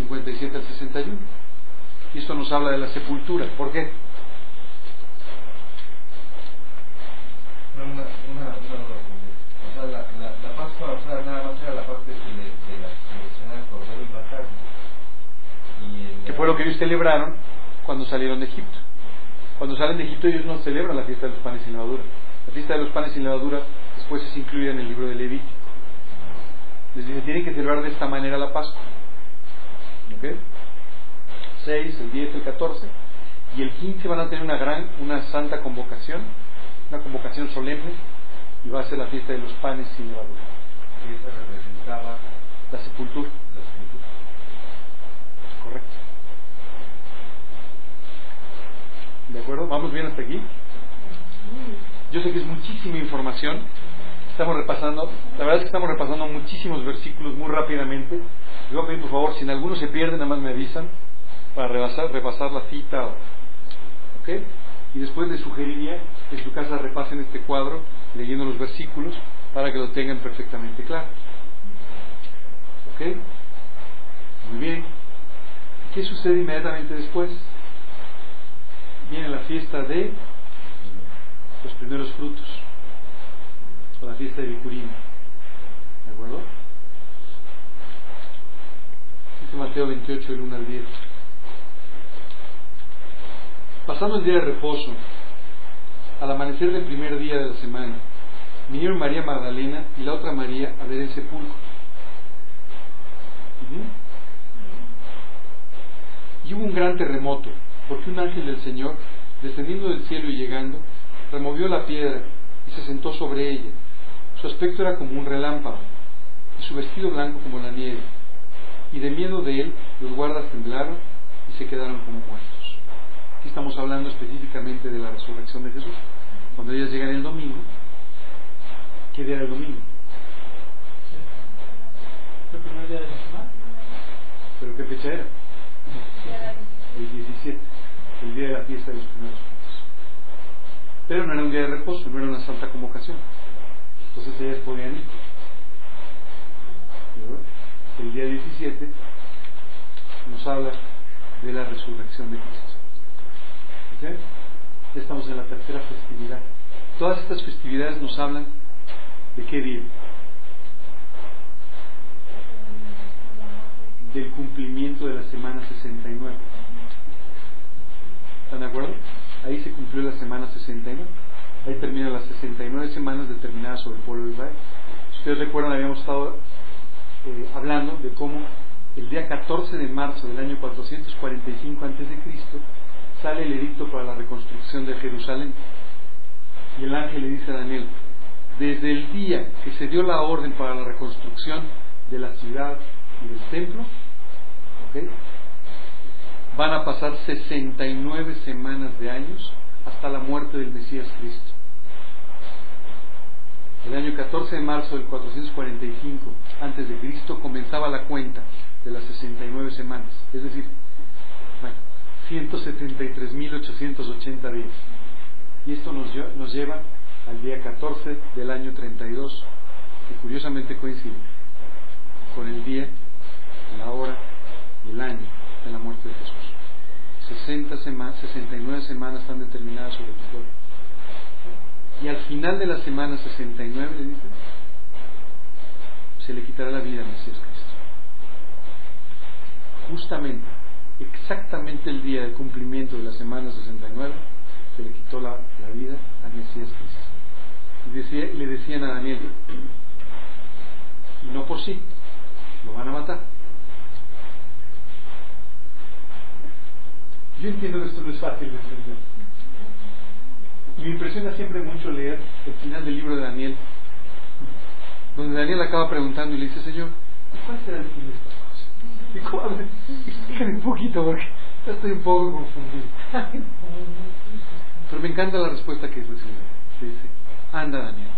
57 al 61. Y esto nos habla de la sepultura. ¿Por qué? Una, una, una, o sea, la, la, la Pascua, o sea, nada más era la parte de, de la selección del cordero y Que fue lo que ellos celebraron cuando salieron de Egipto. Cuando salen de Egipto ellos no celebran la fiesta de los panes sin levadura. La fiesta de los panes sin levadura después se incluye en el libro de Levítico. Les dice, tienen que celebrar de esta manera la Pascua. ¿Ok? 6, el 10, el 14. Y el 15 van a tener una gran, una santa convocación, una convocación solemne, y va a ser la fiesta de los panes sin levadura. y esa representaba La sepultura. la sepultura. Correcto. ¿De acuerdo? ¿Vamos bien hasta aquí? Yo sé que es muchísima información. Estamos repasando, la verdad es que estamos repasando muchísimos versículos muy rápidamente. Les voy a pedir por favor, si en alguno se pierde, nada más me avisan para repasar, repasar la cita. o- ¿Ok? Y después les sugeriría que en su casa repasen este cuadro leyendo los versículos para que lo tengan perfectamente claro. ¿Ok? Muy bien. ¿Qué sucede inmediatamente después? Viene la fiesta de los primeros frutos, o la fiesta de Bicurín. ¿De acuerdo? Dice Mateo 28, del 1 al 10. Pasando el día de reposo, al amanecer del primer día de la semana, vinieron María Magdalena y la otra María a ver el sepulcro. Y hubo un gran terremoto, porque un ángel del Señor, descendiendo del cielo y llegando, removió la piedra y se sentó sobre ella. Su aspecto era como un relámpago, y su vestido blanco como la nieve. Y de miedo de él, los guardas temblaron y se quedaron como muertos. Aquí estamos hablando específicamente de la resurrección de Jesús. Cuando ellas llegan el domingo, ¿qué día era el domingo? El primer día de la semana. ¿Pero qué fecha era? El 17, el día de la fiesta de los primeros frutos. Pero no era un día de reposo, no era una santa convocación. Entonces ellas podían. El día 17 nos habla de la resurrección de Cristo. ¿Ok? Ya estamos en la tercera festividad. Todas estas festividades nos hablan de qué día? del cumplimiento de la semana 69. ¿Están de acuerdo? Ahí se cumplió la semana 69. Ahí terminan las 69 semanas determinadas sobre el pueblo de Israel. Si ustedes recuerdan, habíamos estado eh, hablando de cómo el día 14 de marzo del año 445 a.C. sale el edicto para la reconstrucción de Jerusalén. Y el ángel le dice a Daniel, desde el día que se dio la orden para la reconstrucción de la ciudad y del templo, van a pasar 69 semanas de años hasta la muerte del Mesías Cristo. El año 14 de marzo del 445 antes de Cristo comenzaba la cuenta de las 69 semanas, es decir, bueno, 173.880 días. Y esto nos, nos lleva al día 14 del año 32, que curiosamente coincide con el día, la hora y el año de la muerte de Jesús. 60 sema- 69 semanas están determinadas sobre tu pueblo. Y al final de la semana 69, le dice, se le quitará la vida al Mesías Cristo. Justamente, exactamente el día del cumplimiento de la semana 69, se le quitó la, la vida al Mesías Cristo. Y decía- le decían a Daniel, y no por sí, lo van a matar. Yo entiendo que esto no es fácil de entender. Y me impresiona siempre mucho leer el final del libro de Daniel, donde Daniel acaba preguntando y le dice, Señor, ¿y cuál será el fin de estas cosas? ¿Y? Explícame un poquito porque ya estoy un poco confundido. Pero me encanta la respuesta que recibe. Dice, anda Daniel,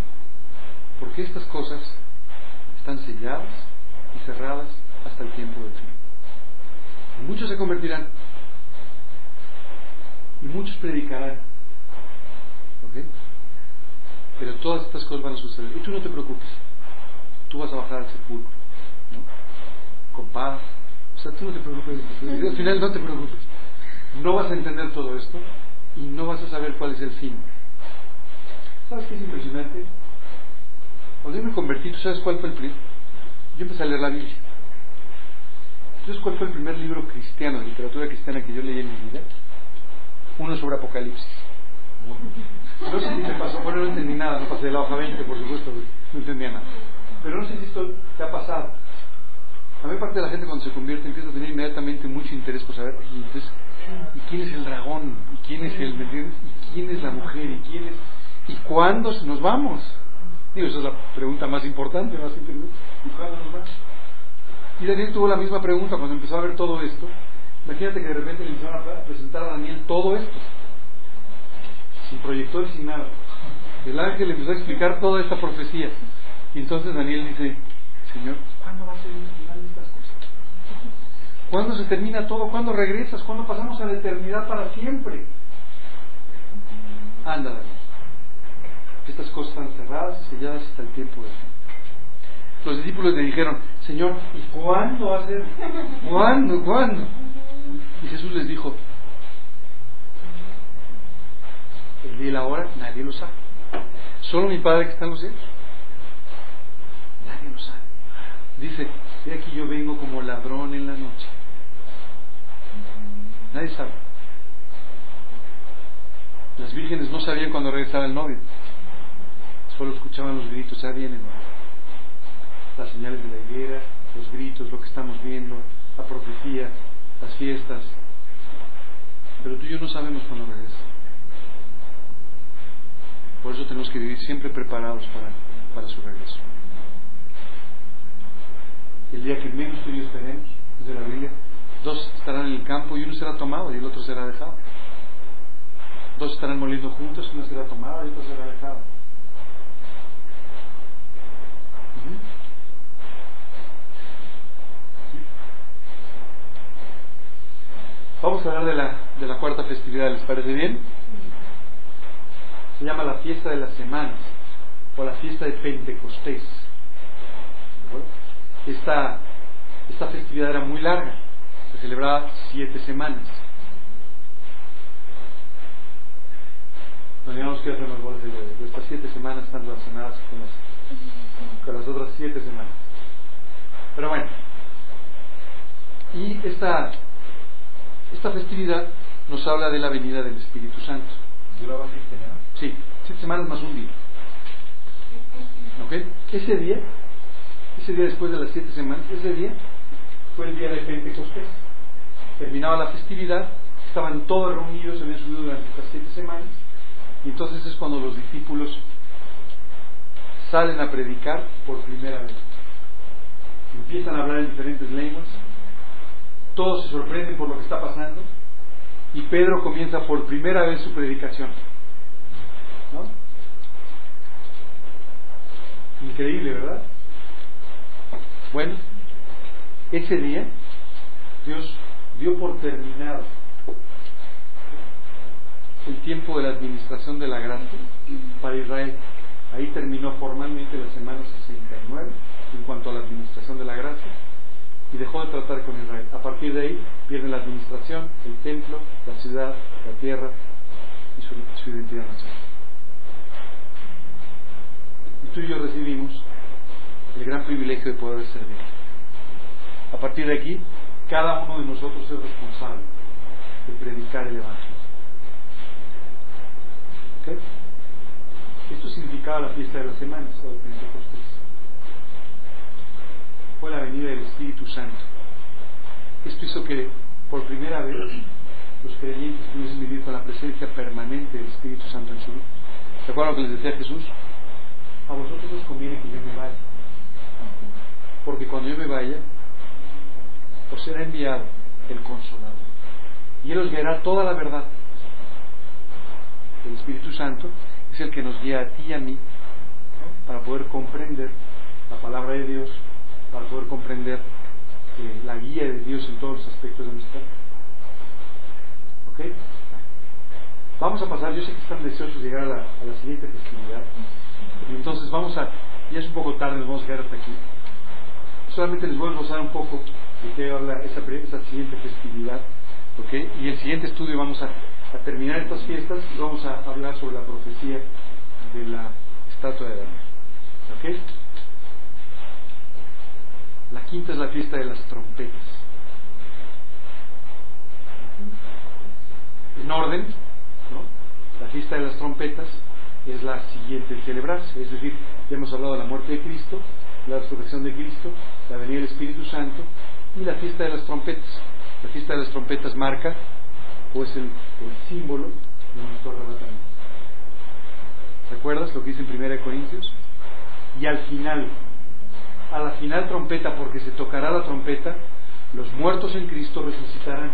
porque estas cosas están selladas y cerradas hasta el tiempo del fin. Muchos se convertirán y muchos predicarán ¿ok? Pero todas estas cosas van a suceder. Y tú no te preocupes. Tú vas a bajar al sepulcro, ¿no? Con paz. O sea, tú no te preocupes. Al final no te preocupes. No vas a entender todo esto y no vas a saber cuál es el fin. ¿Sabes qué es impresionante? Cuando yo me convertí, ¿tú sabes cuál fue el primer? Yo empecé a leer la Biblia. ¿Sabes cuál fue el primer libro cristiano, de literatura cristiana que yo leí en mi vida? Uno sobre Apocalipsis. No sé si me pasó, bueno, no entendí nada, no pasé de la hoja 20, por supuesto, no entendía nada. Pero no sé si esto te ha pasado. A mí parte de la gente cuando se convierte empieza a tener inmediatamente mucho interés por saber, y entonces, ¿y quién es el dragón? ¿Y quién es el. ¿Y quién es la mujer? ¿Y quién es? ¿Y cuándo nos vamos? Digo, esa es la pregunta más importante, más interesante. ¿Y cuándo nos vamos? Y Daniel tuvo la misma pregunta cuando empezó a ver todo esto. Imagínate que de repente le empezaron a presentar a Daniel todo esto, sin proyector y sin nada. El ángel le empezó a explicar toda esta profecía. Y entonces Daniel dice, Señor, ¿cuándo va a ser el final de estas cosas? ¿Cuándo se termina todo? ¿Cuándo regresas? ¿Cuándo pasamos a la eternidad para siempre? Anda, Daniel. Estas cosas están cerradas y selladas hasta el tiempo de fin. Los discípulos le dijeron, Señor, ¿y cuándo va a ser? ¿Cuándo? ¿Cuándo? Y Jesús les dijo, el día y la hora nadie lo sabe. Solo mi Padre que está en los cielos. Nadie lo sabe. Dice, de aquí yo vengo como ladrón en la noche. Nadie sabe. Las vírgenes no sabían cuando regresaba el novio. Solo escuchaban los gritos, ya vienen. Las señales de la higuera, los gritos, lo que estamos viendo, la profecía, las fiestas. Pero tú y yo no sabemos cuándo regresa. Por eso tenemos que vivir siempre preparados para, para su regreso. El día que menos tú y yo esperemos, desde la Biblia, dos estarán en el campo y uno será tomado y el otro será dejado. Dos estarán moliendo juntos, uno será tomado y otro será dejado. Vamos a hablar de la, de la cuarta festividad, ¿les parece bien? Se llama la fiesta de las semanas o la fiesta de Pentecostés. Esta, esta festividad era muy larga, se celebraba siete semanas. No digamos que hacer los goles de estas siete semanas están relacionadas con las, con las otras siete semanas. Pero bueno, y esta, esta festividad nos habla de la venida del Espíritu Santo. ¿Duraba seis semanas? Sí, siete semanas más un día. ¿Ok? Ese día, ese día después de las siete semanas, ese día fue el día de Pentecostés. Terminaba la festividad, estaban todos reunidos, se habían subido durante estas siete semanas, y entonces es cuando los discípulos salen a predicar por primera vez. Empiezan a hablar en diferentes lenguas, todos se sorprenden por lo que está pasando, y Pedro comienza por primera vez su predicación. ¿No? Increíble, ¿verdad? Bueno, ese día Dios dio por terminado el tiempo de la administración de la gracia para Israel. Ahí terminó formalmente la semana 69 en cuanto a la administración de la gracia y dejó de tratar con Israel. A partir de ahí pierde la administración, el templo, la ciudad, la tierra y su, identidad nacional. Y tú y yo recibimos el gran privilegio de poder servir. A partir de aquí, cada uno de nosotros es responsable de predicar el Evangelio. ¿Okay? Esto significaba la fiesta de las semanas o el Pentecostés. Fue la venida del Espíritu Santo. Esto hizo que por primera vez los creyentes pudiesen vivir con la presencia permanente del Espíritu Santo en su vida. ¿Recuerdan lo que les decía Jesús? A vosotros os conviene que yo me vaya. Porque cuando yo me vaya, os será enviado el Consolador. Y Él os guiará toda la verdad. El Espíritu Santo es el que nos guía a ti y a mí para poder comprender la palabra de Dios, para poder comprender eh, la guía de Dios en todos los aspectos de nuestra vida. ¿Ok? Vamos a pasar, yo sé que están deseosos de llegar a la, siguiente festividad. Entonces vamos a, ya es un poco tarde, nos vamos a quedar hasta aquí. Solamente les voy a esbozar un poco de qué habla esa, esa siguiente festividad. ¿ok? Y el siguiente estudio vamos a, terminar estas fiestas y vamos a hablar sobre la profecía de la estatua de Daniel. ¿ok? La quinta es la fiesta de las trompetas. En orden, ¿no? la fiesta de las trompetas es la siguiente en celebrarse, es decir, ya hemos hablado de la muerte de Cristo, la resurrección de Cristo, la venida del Espíritu Santo y la fiesta de las trompetas. La fiesta de las trompetas marca o es el, el símbolo de nuestro arrebatamiento. ¿Recuerdas lo que dice en 1 Corintios? Y al final, a la final trompeta, porque se tocará la trompeta, los muertos en Cristo resucitarán.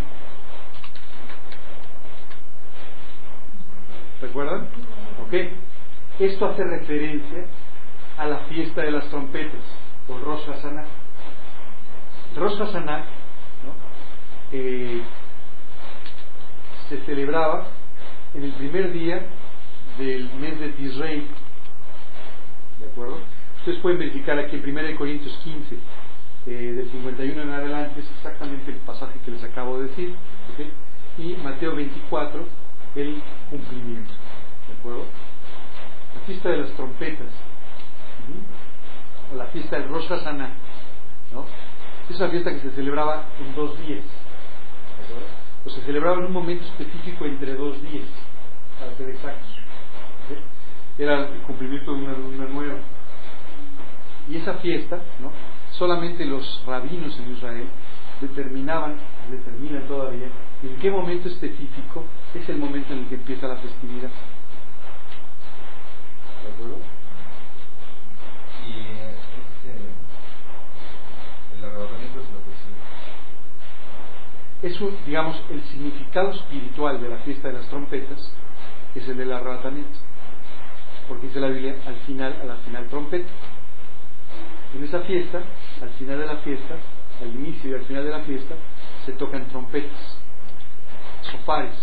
¿Recuerdan? Ok. Esto hace referencia a la fiesta de las trompetas, o Rosh Hashanah. Rosh Hashanah. Eh, se celebraba en el primer día del mes de Tisrei. ¿De acuerdo? Ustedes pueden verificar aquí en 1 Corintios 15, eh, del 51 en adelante, es exactamente el pasaje que les acabo de decir. ¿ok? Y Mateo 24, el cumplimiento. ¿De acuerdo? La fiesta de las trompetas, o la fiesta del Rosh Hashanah, ¿no? es una fiesta que se celebraba en dos días. ¿De acuerdo? O se celebraba en un momento específico entre dos días, para ser exactos. Era el cumplimiento de una luna nueva. Y esa fiesta, ¿no? solamente los rabinos en Israel determinaban, determinan todavía, en qué momento específico es el momento en el que empieza la festividad. ¿De acuerdo? Y eh, este, el arrebatamiento es lo que sí. Es un, digamos, el significado espiritual de la fiesta de las trompetas es el del arrebatamiento. Porque dice la Biblia, al final, a la final trompeta. En esa fiesta, al final de la fiesta, al inicio y al final de la fiesta, se tocan trompetas, sofares,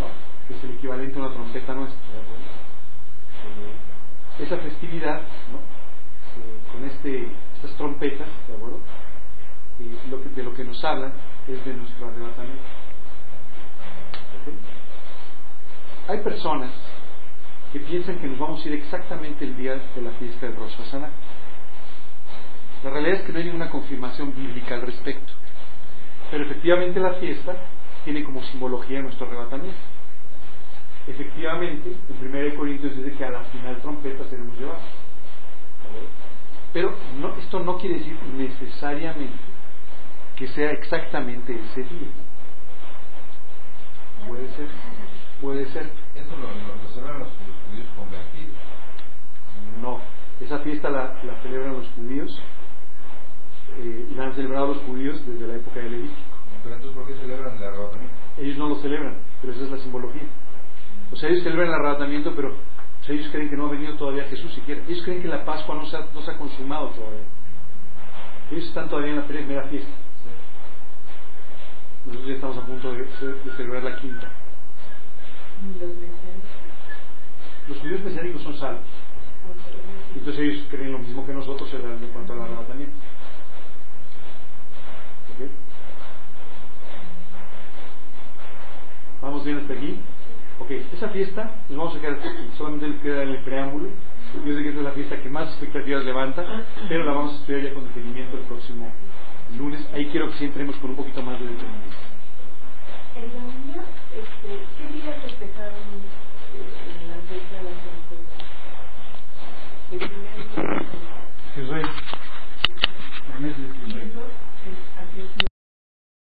¿no? que es el equivalente a una trompeta nuestra. esa festividad. Eh, con este, estas trompetas, ¿de acuerdo? Eh, lo que- de lo que nos hablan es de nuestro arrebatamiento. Hay personas que piensan que nos vamos a ir exactamente el día de la fiesta de Rosh Hashanah. La realidad es que no hay ninguna confirmación bíblica al respecto. Pero efectivamente la fiesta tiene como simbología nuestro arrebatamiento. Efectivamente, en 1 Corintios dice que a la final trompeta seremos llevados. Pero no, esto no quiere decir necesariamente que sea exactamente ese día. Puede ser, puede ser. Eso lo, lo, lo celebran los, los judíos convertidos. No, esa fiesta la, la celebran los judíos eh, y la han celebrado los judíos desde la época de Levítico. Pero entonces, ¿por qué celebran el arrebatamiento? Ellos no lo celebran, pero esa es la simbología. O sea, ellos celebran el arrebatamiento, pero o sea, ellos creen que no ha venido todavía Jesús siquiera. Ellos creen que la Pascua no se ha, no se ha consumado todavía. Ellos están todavía en la primera fiesta. Nosotros ya estamos a punto de, de celebrar la quinta. Los judíos mesiánicos son salvos. Entonces ellos creen lo mismo que nosotros en en cuanto al arrebatamiento. ¿Ok? ¿Vamos bien hasta aquí? Ok, esa fiesta nos vamos a quedar hasta aquí. Solamente queda en el preámbulo. Yo sé que esa es la fiesta que más expectativas levanta, pero la vamos a estudiar ya con detenimiento el próximo lunes. Ahí quiero que sí entremos con un poquito más de detenimiento. En la niña, este,